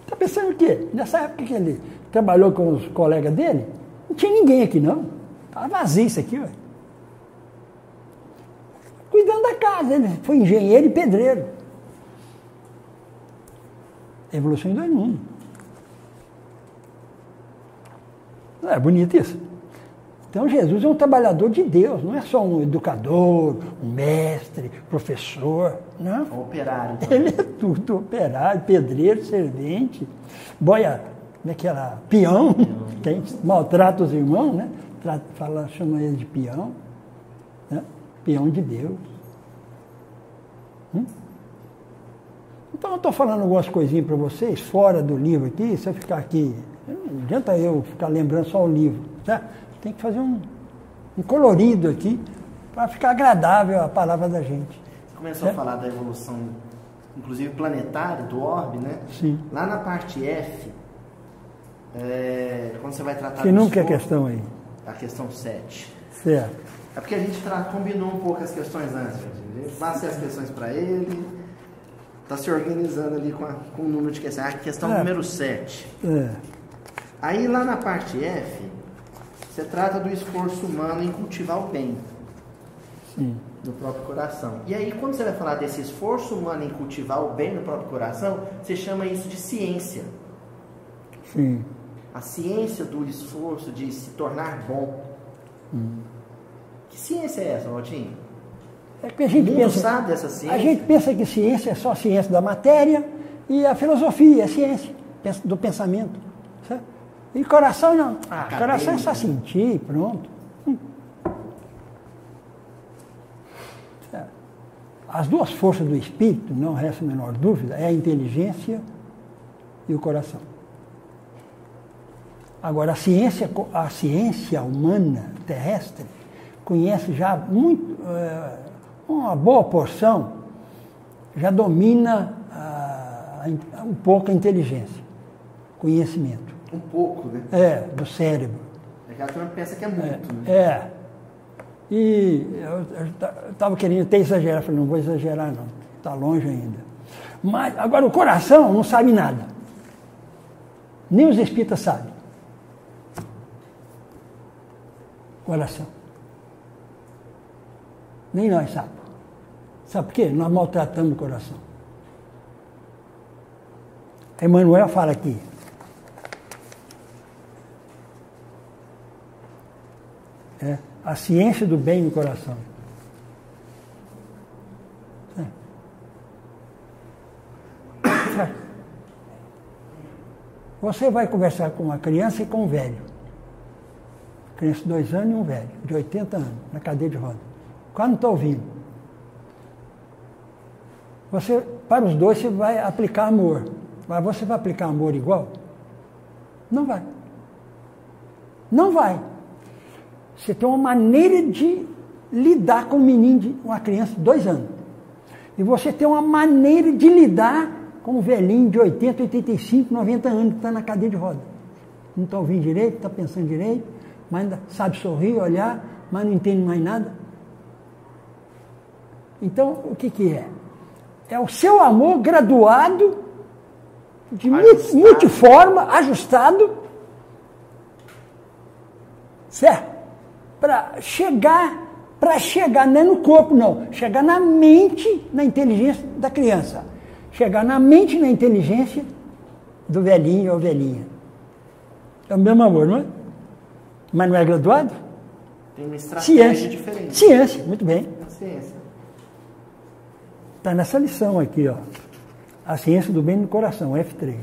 Está pensando o quê? Nessa época que ele trabalhou com os colegas dele, não tinha ninguém aqui não. Estava vazio isso aqui, ué. Cuidando da casa, ele foi engenheiro e pedreiro. Evolução em dois mundos. Não é bonito isso? Então Jesus é um trabalhador de Deus, não é só um educador, um mestre, professor, não. O operário. também. Ele é tudo, operário, pedreiro, servente, boia, como é que era? Peão, quem maltrata os irmãos, né? Fala, chama ele de peão, né? Peão de Deus. Hum? Então eu estou falando algumas coisinhas para vocês, fora do livro aqui, se eu ficar aqui, não adianta eu ficar lembrando só o livro, certo? Tem que fazer um, um colorido aqui para ficar agradável a palavra da gente. Você começou É. a falar da evolução, inclusive planetária, do orbe, né? Sim. Lá na parte F, é, quando você vai tratar Que nunca é questão aí. A questão 7. Certo. É porque a gente combinou um pouco as questões antes. gente. Passei as questões para ele. tá se organizando ali com, a, com o número de questão. A questão É. número 7. É, Aí lá na parte F, você trata do esforço humano em cultivar o bem sim. no próprio coração. E aí, quando você vai falar desse esforço humano em cultivar o bem no próprio coração, você chama isso de ciência. Sim. A ciência do esforço de se tornar bom. Que ciência é essa, Valtinho? É que a gente pensa. sabe dessa ciência? A gente pensa que ciência é só a ciência da matéria e a filosofia é ciência do pensamento. E coração não. Ah, Acadêmico, coração é só sentir, pronto. Hum. Certo. As duas forças do espírito, não resta a menor dúvida, é a inteligência e o coração. Agora, a ciência, a ciência humana terrestre conhece já muito, eh, uma boa porção, já domina ah, um pouco a inteligência, conhecimento. Um pouco, né? É, do cérebro. É que a turma pensa que é muito, né? É. E eu estava querendo até exagerar, falei, não vou exagerar não, está longe ainda. Mas agora o coração não sabe nada. Nem os espíritas sabem. Coração. Nem nós sabemos. Sabe por quê? Nós maltratamos o coração. Emmanuel fala aqui. É, a ciência do bem no coração. É. Você vai conversar com uma criança e com um velho. Criança de dois anos e um velho, de 80 anos, na cadeira de roda. Quase não está ouvindo. Você, para os dois, você vai aplicar amor. Mas você vai aplicar amor igual? Não vai. Não vai. Você tem uma maneira de lidar com um menino, de uma criança de dois anos. E você tem uma maneira de lidar com um velhinho de 80, 85, 90 anos que está na cadeira de roda. Não está ouvindo direito, está pensando direito, mas ainda sabe sorrir, olhar, mas não entende mais nada. Então, o que, que é? É o seu amor graduado, de Ajustado. multiforma, ajustado, certo? Para chegar, para chegar, não é no corpo, não, chegar na mente, na inteligência da criança. Chegar na mente e na inteligência do velhinho ou velhinha. É o mesmo amor, não é? Mas não é graduado? Tem uma estratégia Ciência. diferente. Ciência, muito bem. Ciência. Está nessa lição aqui, ó. A ciência do bem no coração, F3.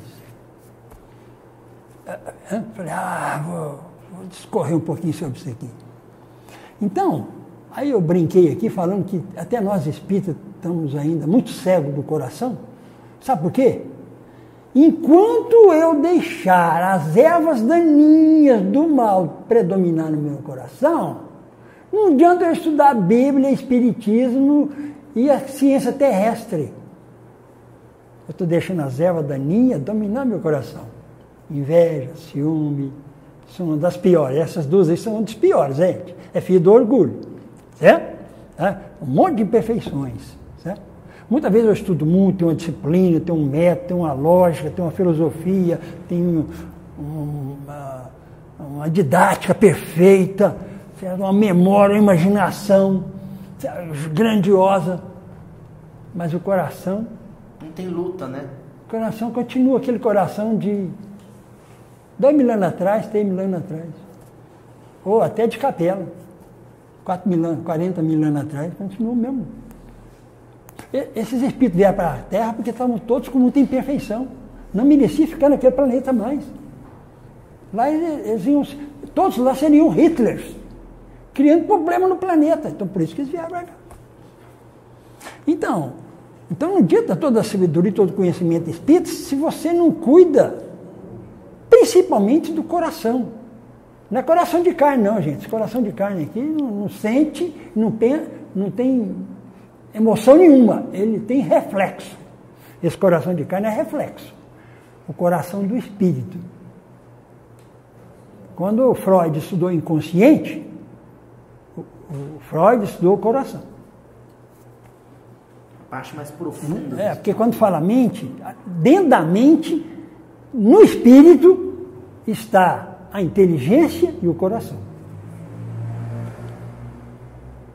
Ah, ah, Falei, ah, vou, vou discorrer um pouquinho sobre isso aqui. Então, aí eu brinquei aqui falando que até nós espíritas estamos ainda muito cegos do coração. Sabe por quê? Enquanto eu deixar as ervas daninhas do mal predominar no meu coração, não adianta eu estudar Bíblia, Espiritismo e a ciência terrestre. Eu estou deixando as ervas daninhas dominar meu coração. Inveja, ciúme, são uma das piores. Essas duas aí são uma das piores, gente. É filho do orgulho, certo? Tá? Um monte de imperfeições, certo? Muitas vezes eu estudo muito, tenho uma disciplina, tenho um método, tenho uma lógica, tenho uma filosofia, tenho um- uma, uma didática perfeita, certo? uma memória, uma imaginação certo? grandiosa, mas o coração Não tem luta, né? o coração continua aquele coração de dois mil anos atrás, três mil anos atrás. Ou até de capela. Quatro mil anos, 40 mil anos atrás, continua o mesmo. E- Esses espíritos vieram para a Terra porque estavam todos com muita imperfeição. Não merecia ficar naquele planeta mais. Lá eles, iam, todos lá seriam Hitlers, criando problema no planeta. Então por isso que eles vieram para cá. Então, então não adianta toda a sabedoria, todo o conhecimento espírita se você não cuida, principalmente do coração. Não é coração de carne, não, gente. Esse coração de carne aqui não, não sente, não tem, não tem emoção nenhuma. Ele tem reflexo. Esse coração de carne é reflexo. O coração do espírito. Quando o Freud estudou inconsciente, o, Freud estudou o coração. parte mais profunda. É, porque quando fala mente, dentro da mente, no espírito, está a inteligência e o coração.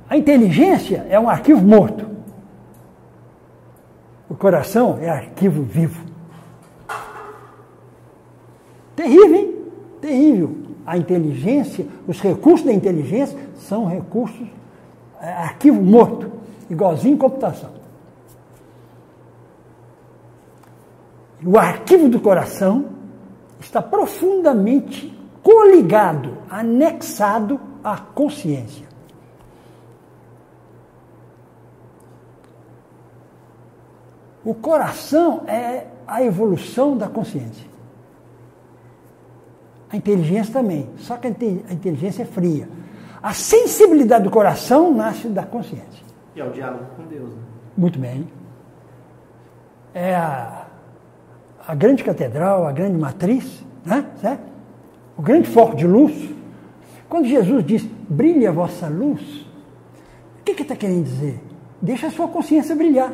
A inteligência é um arquivo morto. O coração é arquivo vivo. Terrível, hein? Terrível. A inteligência, os recursos da inteligência são recursos, é, arquivo morto, igualzinho computação. O arquivo do coração está profundamente coligado, anexado à consciência. O coração é a evolução da consciência. A inteligência também, só que a inteligência é fria. A sensibilidade do coração nasce da consciência. E é o diálogo com Deus. Né? Muito bem. É a, a grande catedral, a grande matriz, né? certo? o grande foco de luz. Quando Jesus diz, brilhe a vossa luz, o que, que está querendo dizer? Deixa a sua consciência brilhar.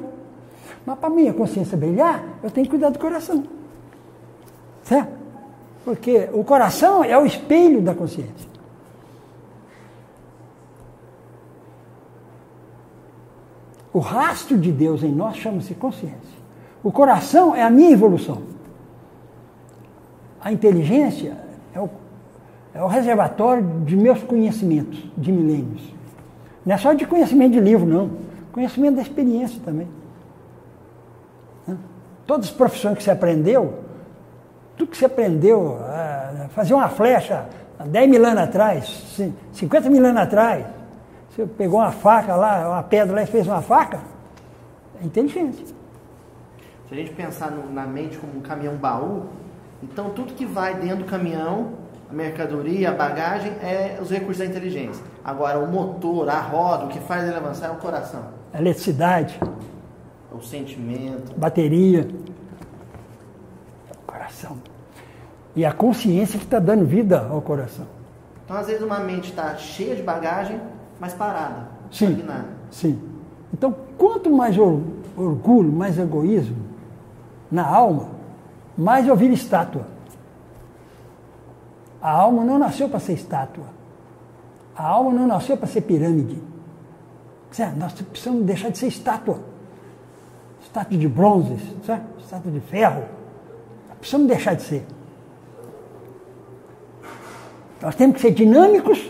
Mas para minha consciência brilhar, eu tenho que cuidar do coração. Certo? Porque o coração é o espelho da consciência. O rastro de Deus em nós chama-se consciência. O coração é a minha evolução. A inteligência é o, é o reservatório de meus conhecimentos de milênios. Não é só de conhecimento de livro, não. Conhecimento da experiência também. Todas as profissões que você aprendeu, tudo que você aprendeu, fazer uma flecha 10 mil anos atrás, 50 mil anos atrás, você pegou uma faca lá, uma pedra lá e fez uma faca, é inteligência. Se a gente pensar no, na mente como um caminhão baú, então tudo que vai dentro do caminhão, a mercadoria, a bagagem, é os recursos da inteligência. Agora, o motor, a roda, o que faz ele avançar é o coração. A eletricidade o sentimento. Bateria. Coração. E a consciência que está dando vida ao coração. Então, às vezes, uma mente está cheia de bagagem, mas parada. Sim. Sim. Então, quanto mais orgulho, mais egoísmo na alma, mais eu viro estátua. A alma não nasceu para ser estátua. A alma não nasceu para ser pirâmide. Nós precisamos deixar de ser estátua estátua de bronze, sabe? estátua de ferro. Precisamos deixar de ser. Nós temos que ser dinâmicos,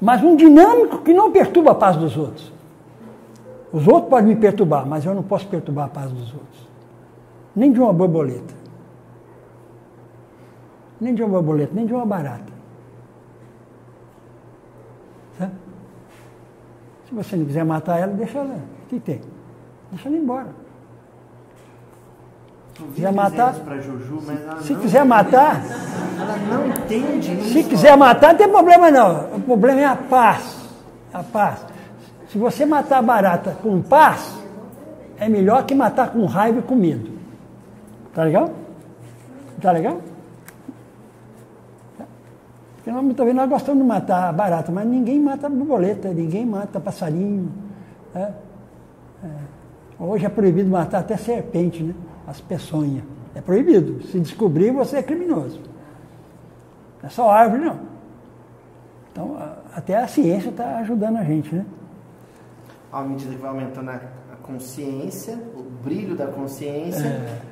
mas um dinâmico que não perturba a paz dos outros. Os outros podem me perturbar, mas eu não posso perturbar a paz dos outros. Nem de uma borboleta. Nem de uma borboleta, nem de uma barata. Sabe? Se você não quiser matar ela, deixa ela. O que tem? Deixa ela embora. Se quiser matar. Juju, se quiser matar. Ela não entende isso. Se quiser matar, não tem problema não. O problema é a paz. A paz. Se você matar a barata com paz, é melhor que matar com raiva e com medo. Tá legal? Tá legal? Porque nós, vezes nós gostamos de matar barata, mas ninguém mata borboleta, ninguém mata passarinho. Né? É. Hoje é proibido matar até serpente, né? as peçonhas. É proibido. Se descobrir, você é criminoso. Não é só árvore, não. Então, até a ciência está ajudando a gente, né? À medida que vai aumentando a consciência, o brilho da consciência, é.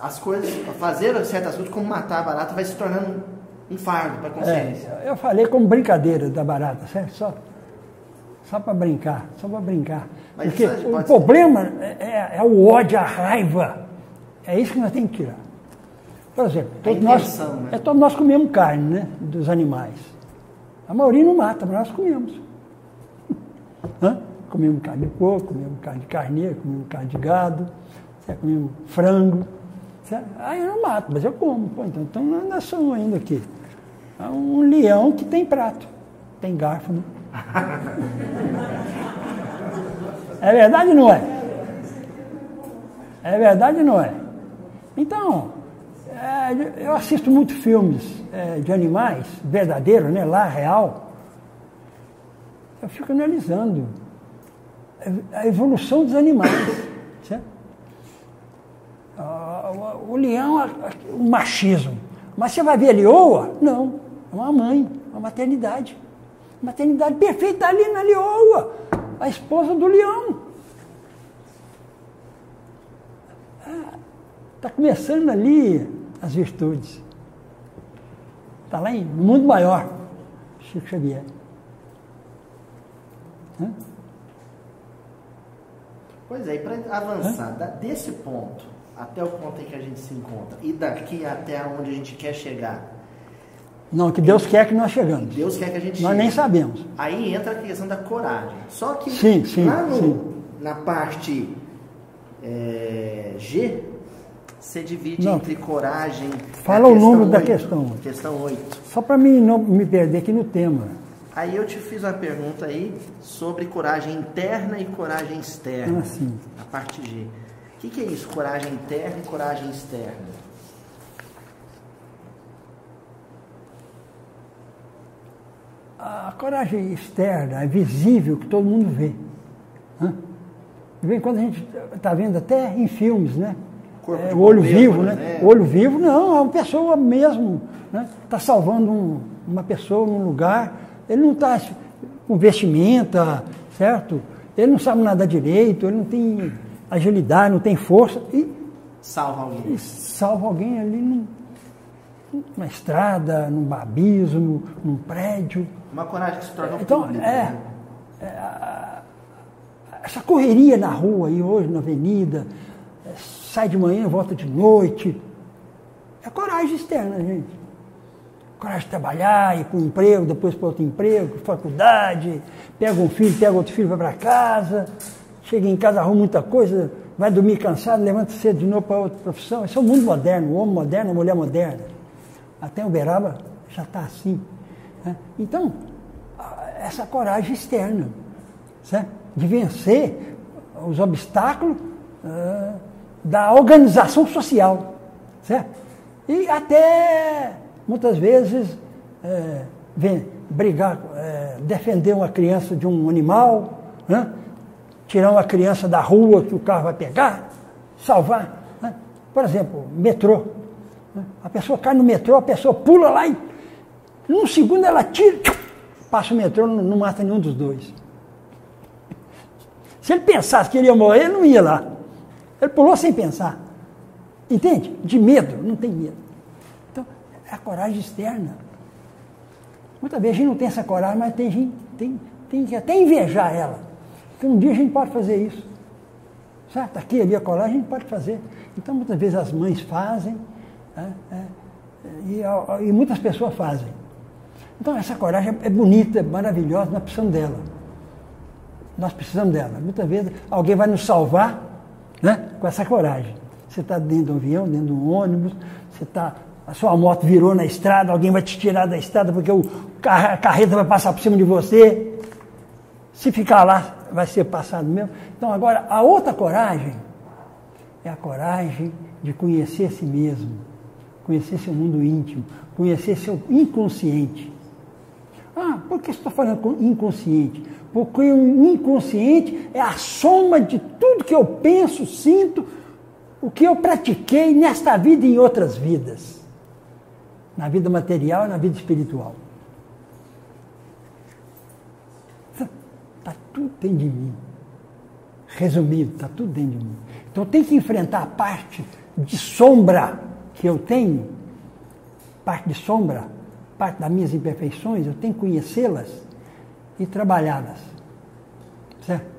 As coisas, fazer certas coisas, como matar a barata, vai se tornando um fardo para a consciência. É, eu falei como brincadeira da barata, certo? Só, só para brincar, só para brincar. Mas Porque o problema é, é, é, o ódio, a raiva. É isso que nós temos que tirar. Por exemplo, todos, nós, né? é, todos nós comemos carne né, dos animais. A maioria não mata, mas nós comemos. Hã? Comemos carne de porco, comemos carne de carneiro, comemos carne de gado, comemos frango. Aí eu não mato, mas eu como. Pô, então, então nós somos ainda aqui. É um leão que tem prato, tem garfo, né? É verdade ou não é? É verdade ou não é? Então, é, eu assisto muito filmes é, de animais, verdadeiros, né, lá, real. Eu fico analisando. a evolução dos animais. O leão, o machismo. Mas você vai ver a leoa? Não, é uma mãe, uma maternidade. Maternidade perfeita ali na leoa, a esposa do leão. Está começando ali as virtudes. Está lá em, mundo maior, Chico Xavier. Hã? Pois é, e para avançar da, desse ponto até o ponto em que a gente se encontra e daqui até onde a gente quer chegar. Não, que Deus quer que nós chegamos. Deus quer que a gente Nós chegue. nem sabemos. Aí entra a questão da coragem. Só que Sim, sim, lá no- sim. na parte é, G, você divide Não. entre coragem. Fala o número da oito. questão. Questão 8. Só para mim não me perder aqui no tema. Aí eu te fiz uma pergunta aí sobre coragem interna e coragem externa. Ah, sim. A parte G. O que, que é isso? Coragem interna e coragem externa? A coragem externa é visível, que todo mundo vê. Hã? De vez em quando a gente está vendo até em filmes, né? Corpo É, o olho bombeiro, vivo, né? exemplo. O olho vivo, não, é uma pessoa mesmo, né? Está salvando um- uma pessoa num lugar, ele não está com vestimenta, certo? Ele não sabe nadar direito, ele não tem agilidade, não tem força, e, Salva alguém. e salva alguém ali num, numa estrada, num abismo, num prédio. Uma coragem que se torna Então, pública. é, né? essa correria na rua aí hoje, na avenida, é, sai de manhã, volta de noite. É coragem externa, gente. Coragem de trabalhar, ir para um emprego, depois para outro emprego, faculdade, pega um filho, pega outro filho, vai para casa, chega em casa, arruma muita coisa, vai dormir cansado, levanta cedo de novo para outra profissão. Esse é o mundo moderno, o homem moderno, a mulher moderna. Até Uberaba já está assim. né? Então, essa coragem externa, certo? de vencer os obstáculos ah, da organização social. Certo? E até, muitas vezes, eh, vem brigar, eh, defender uma criança de um animal, né? Tirar uma criança da rua que o carro vai pegar, salvar. né? Por exemplo, metrô. né? A pessoa cai no metrô, a pessoa pula lá e num segundo ela tira, passa o metrô, não, não mata nenhum dos dois. Se ele pensasse que ele ia morrer, ele não ia lá. Ele pulou sem pensar. Entende? De medo, não tem medo. Então, é a coragem externa. Muitas vezes a gente não tem essa coragem, mas tem gente tem, tem que até invejar ela. Porque um dia a gente pode fazer isso. Certo? Aqui, ali, a coragem a gente pode fazer. Então, muitas vezes as mães fazem, né? É, e, e muitas pessoas fazem. Então, essa coragem é bonita, é maravilhosa, nós precisamos dela. Nós precisamos dela. Muitas vezes alguém vai nos salvar né, com essa coragem. Você está dentro de um avião, dentro de um ônibus, você tá, a sua moto virou na estrada, alguém vai te tirar da estrada porque o, a carreta vai passar por cima de você. Se ficar lá, vai ser passado mesmo. Então, agora, a outra coragem é a coragem de conhecer si mesmo, conhecer seu mundo íntimo, conhecer seu inconsciente. Ah, por que está falando inconsciente? Porque o inconsciente é a soma de tudo que eu penso, sinto, o que eu pratiquei nesta vida e em outras vidas. Na vida material e na vida espiritual. Está tudo dentro de mim. Resumido, está tudo dentro de mim. Então tem que enfrentar a parte de sombra que eu tenho, parte de sombra, parte das minhas imperfeições, eu tenho que conhecê-las e trabalhá-las. Certo?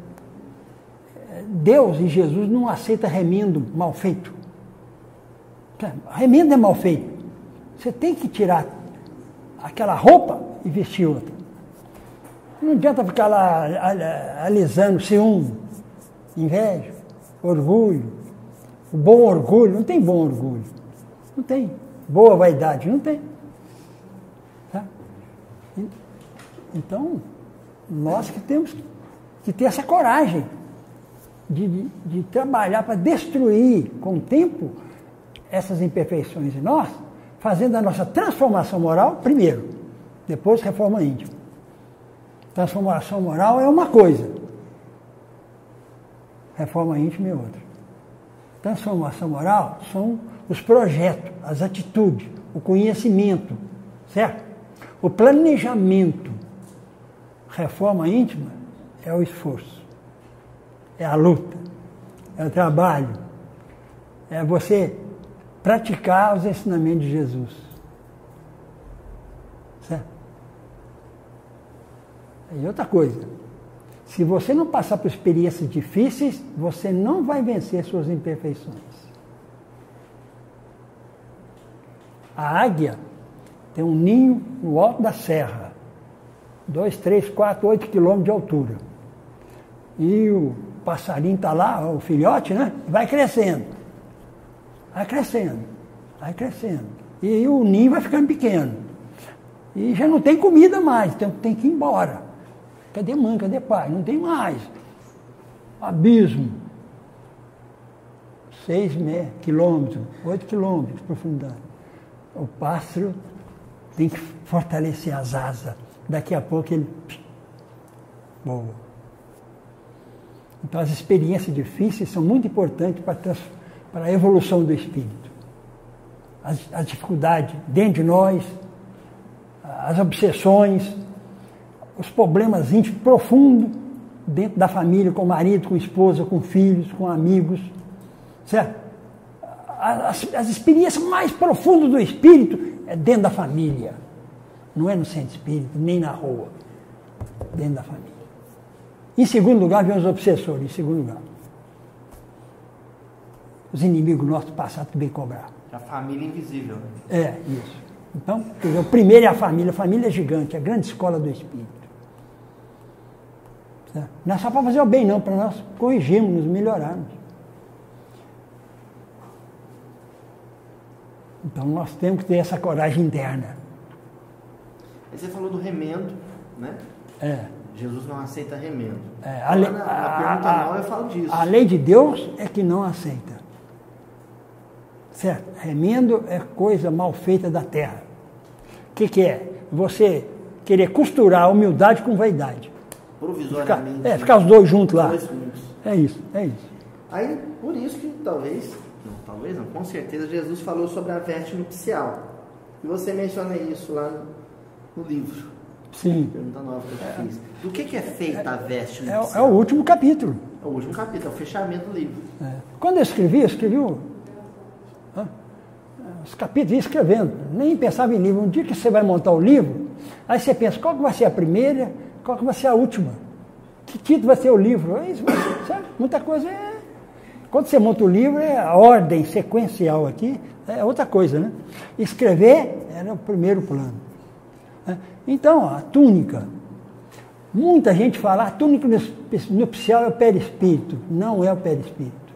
Deus e Jesus não aceita remendo mal feito. Remendo é mal feito. Você tem que tirar aquela roupa e vestir outra. Não adianta ficar lá alisando ciúme, inveja, orgulho. O bom orgulho, não tem bom orgulho. Não tem. Boa vaidade, não tem. Tá? Então, nós que temos que ter essa coragem de, de, de trabalhar para destruir com o tempo essas imperfeições em nós, fazendo a nossa transformação moral primeiro, depois reforma íntima. Transformação moral é uma coisa. Reforma íntima é outra. Transformação moral são os projetos, as atitudes, o conhecimento, certo? O planejamento. Reforma íntima é o esforço, é a luta, é o trabalho, é você praticar os ensinamentos de Jesus. Certo? E outra coisa, se você não passar por experiências difíceis, você não vai vencer suas imperfeições. A águia tem um ninho no alto da serra, 2, 3, 4, 8 quilômetros de altura. E o passarinho está lá, o filhote, né? Vai crescendo. Vai crescendo, vai crescendo. E o ninho vai ficando pequeno. E já não tem comida mais, então tem que ir embora. Cadê mãe? Cadê pai? Não tem mais. Abismo. Seis quilômetros, oito quilômetros de profundidade. O pássaro tem que fortalecer as asas. Daqui a pouco ele voa. Então as experiências difíceis são muito importantes para, para a evolução do espírito. As, as dificuldades dentro de nós, as obsessões, os problemas íntimos profundos dentro da família, com o marido, com a esposa, com filhos, com amigos, certo? As, as experiências mais profundas do espírito é dentro da família, não é no centro espírita, nem na rua, dentro da família. Em segundo lugar, vem os obsessores, em segundo lugar. Os inimigos nossos passados que vem cobrar. A família invisível. É, isso. Então, o primeiro é a família, a família é gigante, a grande escola do espírito. Não é só para fazer o bem, não, para nós corrigirmos, nos melhorarmos. Então nós temos que ter essa coragem interna. Você falou do remendo, né? É. Jesus não aceita remendo. É, a, lei, na, na pergunta a, mal eu falo disso. A lei de Deus é que não aceita. Certo? Remendo é coisa mal feita da terra. O que, que é? Você querer costurar a humildade com vaidade provisoriamente. Ficar, é, ficar os dois juntos lá. Dois juntos. É isso, é isso. Aí, por isso que talvez, não, talvez não, com certeza Jesus falou sobre a veste nupcial. E você menciona isso lá no, livro. Sim. Pergunta nova que eu fiz. Do que, que é feita a veste nupcial? É, é, o último capítulo. É o último capítulo, é o fechamento do livro. É. Quando eu escrevi, eu escrevi o, os capítulos ia escrevendo. Nem pensava em livro. Um dia que você vai montar o livro, aí você pensa, qual que vai ser a primeira, qual que vai ser a última? Que título vai ser o livro? É isso, sabe? Muita coisa é. Quando você monta o livro, é a ordem sequencial aqui, é outra coisa, né? Escrever era o primeiro plano. Né? Então, a túnica. Muita gente fala, a túnica nupcial é o perispírito. Não é o perispírito.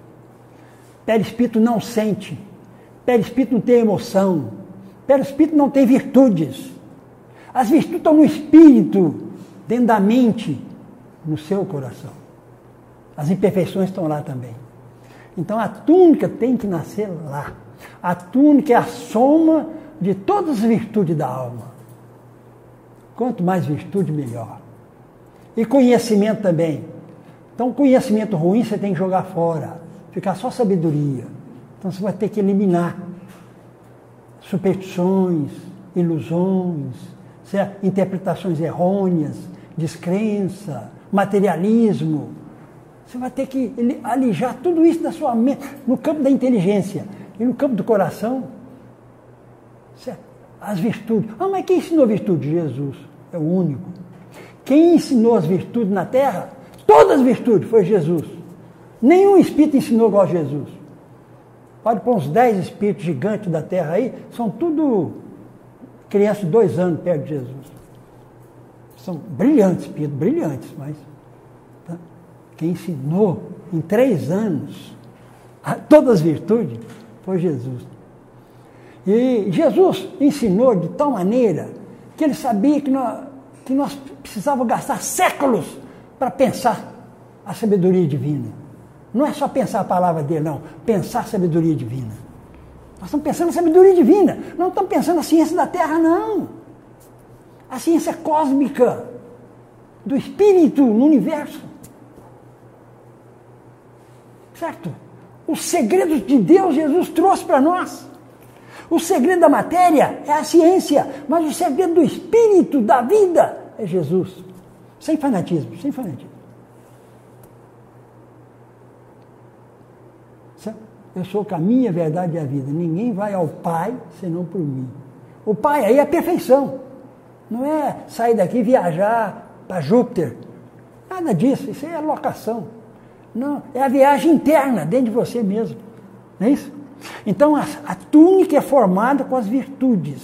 Perispírito não sente. Perispírito não tem emoção. Perispírito não tem virtudes. As virtudes estão no espírito dentro da mente, no seu coração. As imperfeições estão lá também. Então a túnica tem que nascer lá. A túnica é a soma de todas as virtudes da alma. Quanto mais virtude, melhor. E conhecimento também. Então, conhecimento ruim você tem que jogar fora. Ficar só sabedoria. Então, você vai ter que eliminar superstições, ilusões, certo? interpretações errôneas, descrença, materialismo. Você vai ter que alijar tudo isso da sua mente, no campo da inteligência e no campo do coração. Certo? As virtudes. Ah, mas quem ensinou a virtude? Jesus. É o único. Quem ensinou as virtudes na terra? Todas as virtudes foi Jesus. Nenhum espírito ensinou igual a Jesus. Pode pôr uns dez espíritos gigantes da terra aí, são tudo crianças de dois anos perto de Jesus. São brilhantes, Pedro, brilhantes, mas tá? quem ensinou em três anos todas as virtudes foi Jesus. E Jesus ensinou de tal maneira que ele sabia que nós, que nós precisávamos gastar séculos para pensar a sabedoria divina. Não é só pensar a palavra dele, não. Pensar a sabedoria divina. Nós estamos pensando na sabedoria divina. Não estamos pensando na ciência da terra, não a ciência cósmica do espírito no universo. Certo? Os segredos de Deus Jesus trouxe para nós. O segredo da matéria é a ciência, mas o segredo do espírito, da vida, é Jesus. Sem fanatismo, sem fanatismo. Eu sou o caminho, a verdade e a vida. Ninguém vai ao Pai senão por mim. O Pai aí é a perfeição. Não é sair daqui e viajar para Júpiter. Nada disso, isso é locação. Não, é a viagem interna dentro de você mesmo. Não é isso? Então a, a túnica é formada com as virtudes.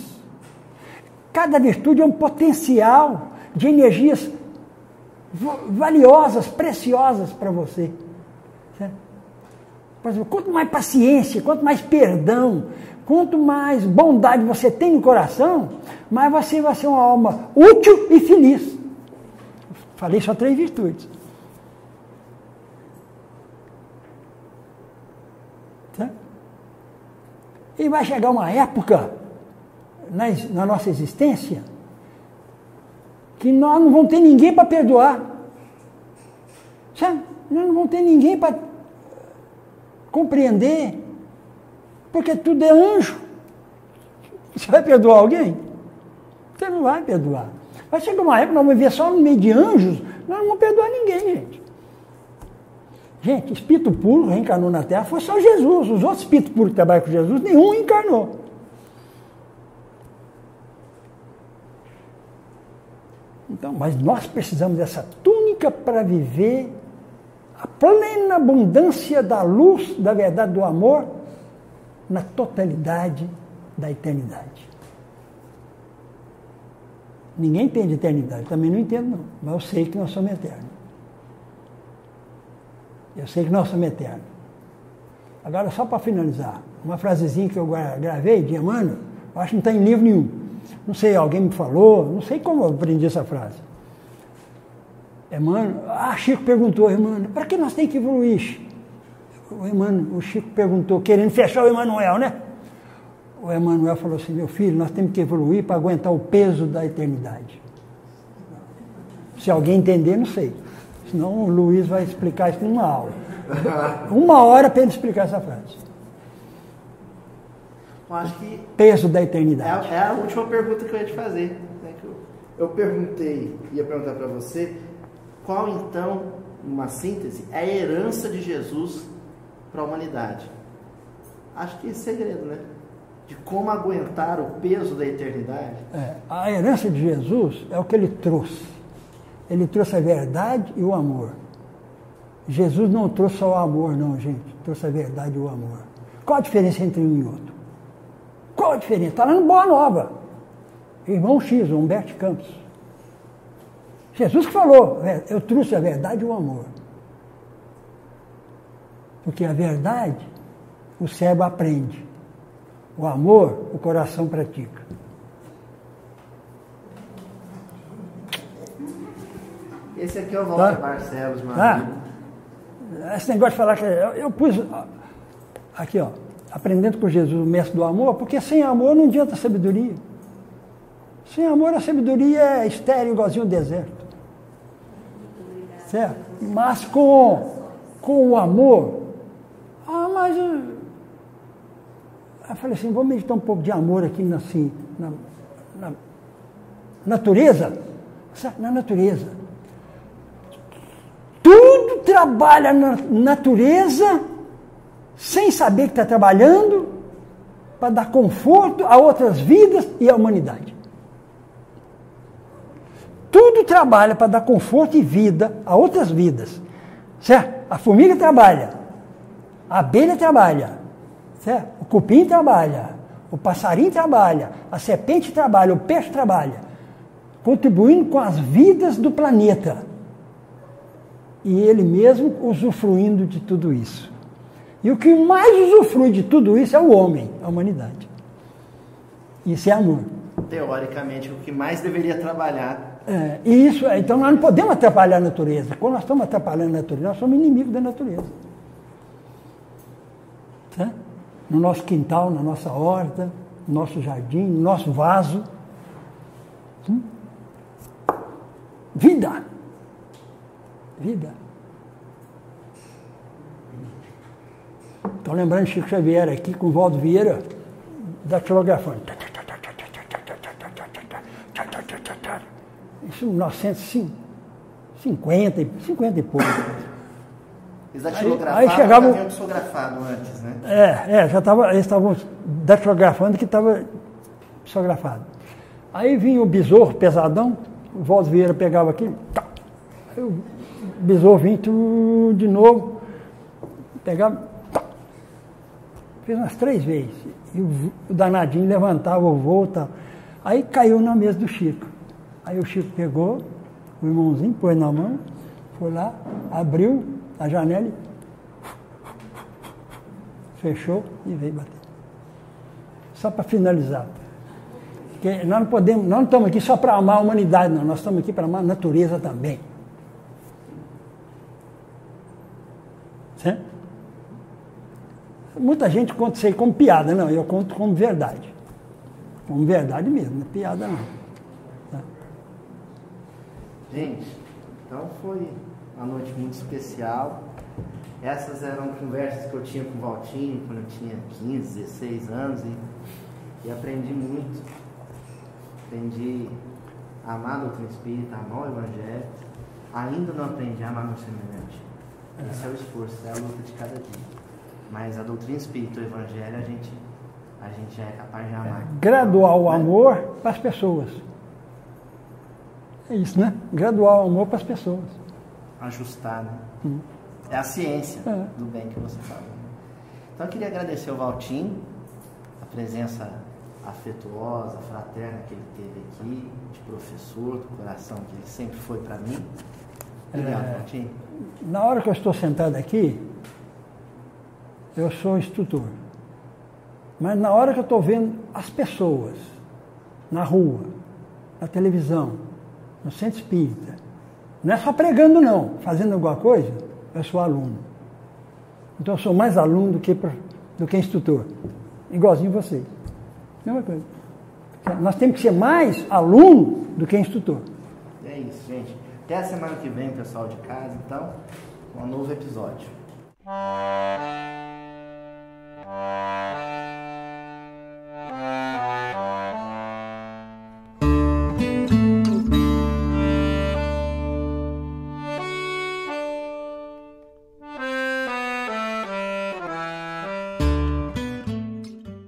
Cada virtude é um potencial de energias valiosas, preciosas para você. Certo? Por exemplo, quanto mais paciência, quanto mais perdão, quanto mais bondade você tem no coração, mais você vai ser uma alma útil e feliz. Falei só três virtudes. Tá? E vai chegar uma época na, na nossa existência que nós não vamos ter ninguém para perdoar. Sabe? Nós não vamos ter ninguém para compreender, porque tudo é anjo. Você vai perdoar alguém? Você não vai perdoar. Vai chegar uma época, nós vamos viver só no meio de anjos, nós não vamos perdoar ninguém, gente. Gente, espírito puro reencarnou na Terra foi só Jesus. Os outros espíritos puros que trabalham com Jesus, nenhum encarnou. Então, mas nós precisamos dessa túnica para viver a plena abundância da luz, da verdade, do amor, na totalidade da eternidade. Ninguém entende eternidade, também não entendo não, mas eu sei que nós somos eternos. Eu sei que nós somos eternos. Agora, só para finalizar, uma frasezinha que eu gravei de Emmanuel, eu acho que não está em livro nenhum. Não sei, alguém me falou, não sei como eu aprendi essa frase. Emmanuel, ah, Chico perguntou, Emmanuel, para que nós temos que evoluir? O, Emmanuel, o Chico perguntou, querendo fechar o Emanuel, né? O Emanuel falou assim, meu filho, nós temos que evoluir para aguentar o peso da eternidade. Se alguém entender, não sei. Senão o Luiz vai explicar isso numa aula. Uma hora para ele explicar essa frase. Eu acho que peso da eternidade. É, é, a última pergunta que eu ia te fazer. Né? Eu, eu perguntei, ia perguntar para você, qual então, uma síntese, é a herança de Jesus para a humanidade? Acho que é segredo, né? De como aguentar o peso da eternidade. É, a herança de Jesus é o que ele trouxe. Ele trouxe a verdade e o amor. Jesus não trouxe só o amor, não, gente. Trouxe a verdade e o amor. Qual a diferença entre um e outro? Qual a diferença? Está lá no Boa Nova. Irmão X, Humberto Campos. Jesus que falou, é, eu trouxe a verdade e o amor. Porque a verdade, o cérebro aprende. O amor, o coração pratica. Esse aqui é o Walter tá? Barcelos, meu ah, Esse negócio de falar que. Eu, eu pus. Aqui, ó. Aprendendo com Jesus, o mestre do amor, porque sem amor não adianta sabedoria. Sem amor, a sabedoria é estéreo, igualzinho ao deserto. Certo? Mas com, com o amor. Mas. Eu, eu falei assim: vamos meditar um pouco de amor aqui assim, na, na natureza. Na natureza tudo trabalha na natureza sem saber que está trabalhando para dar conforto a outras vidas e à humanidade. Tudo trabalha para dar conforto e vida a outras vidas. Certo? A formiga trabalha, a abelha trabalha, certo? o cupim trabalha, o passarinho trabalha, a serpente trabalha, o peixe trabalha, contribuindo com as vidas do planeta e ele mesmo usufruindo de tudo isso. E o que mais usufrui de tudo isso é o homem, a humanidade. Isso é amor. Teoricamente, o que mais deveria trabalhar. É, isso, então nós não podemos atrapalhar a natureza. Quando nós estamos atrapalhando a natureza, nós somos inimigos da natureza. No nosso quintal, na nossa horta, no nosso jardim, no nosso vaso. Hum? Vida vida. Estou lembrando Chico Xavier aqui com o Valdo Vieira, datilografando. Isso em 1950, 50 e pouco. Eles datilografavam, aí chegava- já haviam psicografado antes, né? É, é, já estava, eles estavam datilografando que estava psicografado. Aí vinha o besouro pesadão, o Valdo Vieira pegava aqui, tá. aí o besouro vinha tudo de novo, pegava, tá. fez umas três vezes. E o, o danadinho levantava o voo e tal. Aí caiu na mesa do Chico. Aí o Chico pegou, o irmãozinho, pôs na mão, foi lá, abriu a janela fechou e veio bater. Só para finalizar. Porque nós não podemos, nós não estamos aqui só para amar a humanidade, não. Nós estamos aqui para amar a natureza também. Certo? Muita gente conta isso aí como piada, não. Eu conto como verdade. Como verdade mesmo, não é piada não. Gente, então foi uma noite muito especial. Essas eram conversas que eu tinha com o Valtinho quando eu tinha 15, 16 anos e, e aprendi muito. Aprendi a amar a doutrina espírita, a amar o evangelho. Ainda não aprendi a amar meu semelhante. Esse é o esforço, é a luta de cada dia. Mas a doutrina espírita, o evangelho, a gente, a gente já é capaz de amar. Graduar o amor para as pessoas. É isso, né? Graduar o amor para as pessoas. Ajustar, né? Hum. É a ciência É. do bem que você falou. Então eu queria agradecer ao Valtinho, a presença afetuosa, fraterna que ele teve aqui, de professor, do coração que ele sempre foi para mim. Obrigado, É. Valtinho. Na hora que eu estou sentado aqui, eu sou instrutor. Mas na hora que eu estou vendo as pessoas na rua, na televisão, no centro espírita, não é só pregando, não. Fazendo alguma coisa, eu sou aluno. Então eu sou mais aluno do que, do que instrutor. Igualzinho vocês. Mesma coisa. Nós temos que ser mais aluno do que instrutor. É isso, gente. Até a semana que vem, pessoal de casa, então, um novo episódio. Música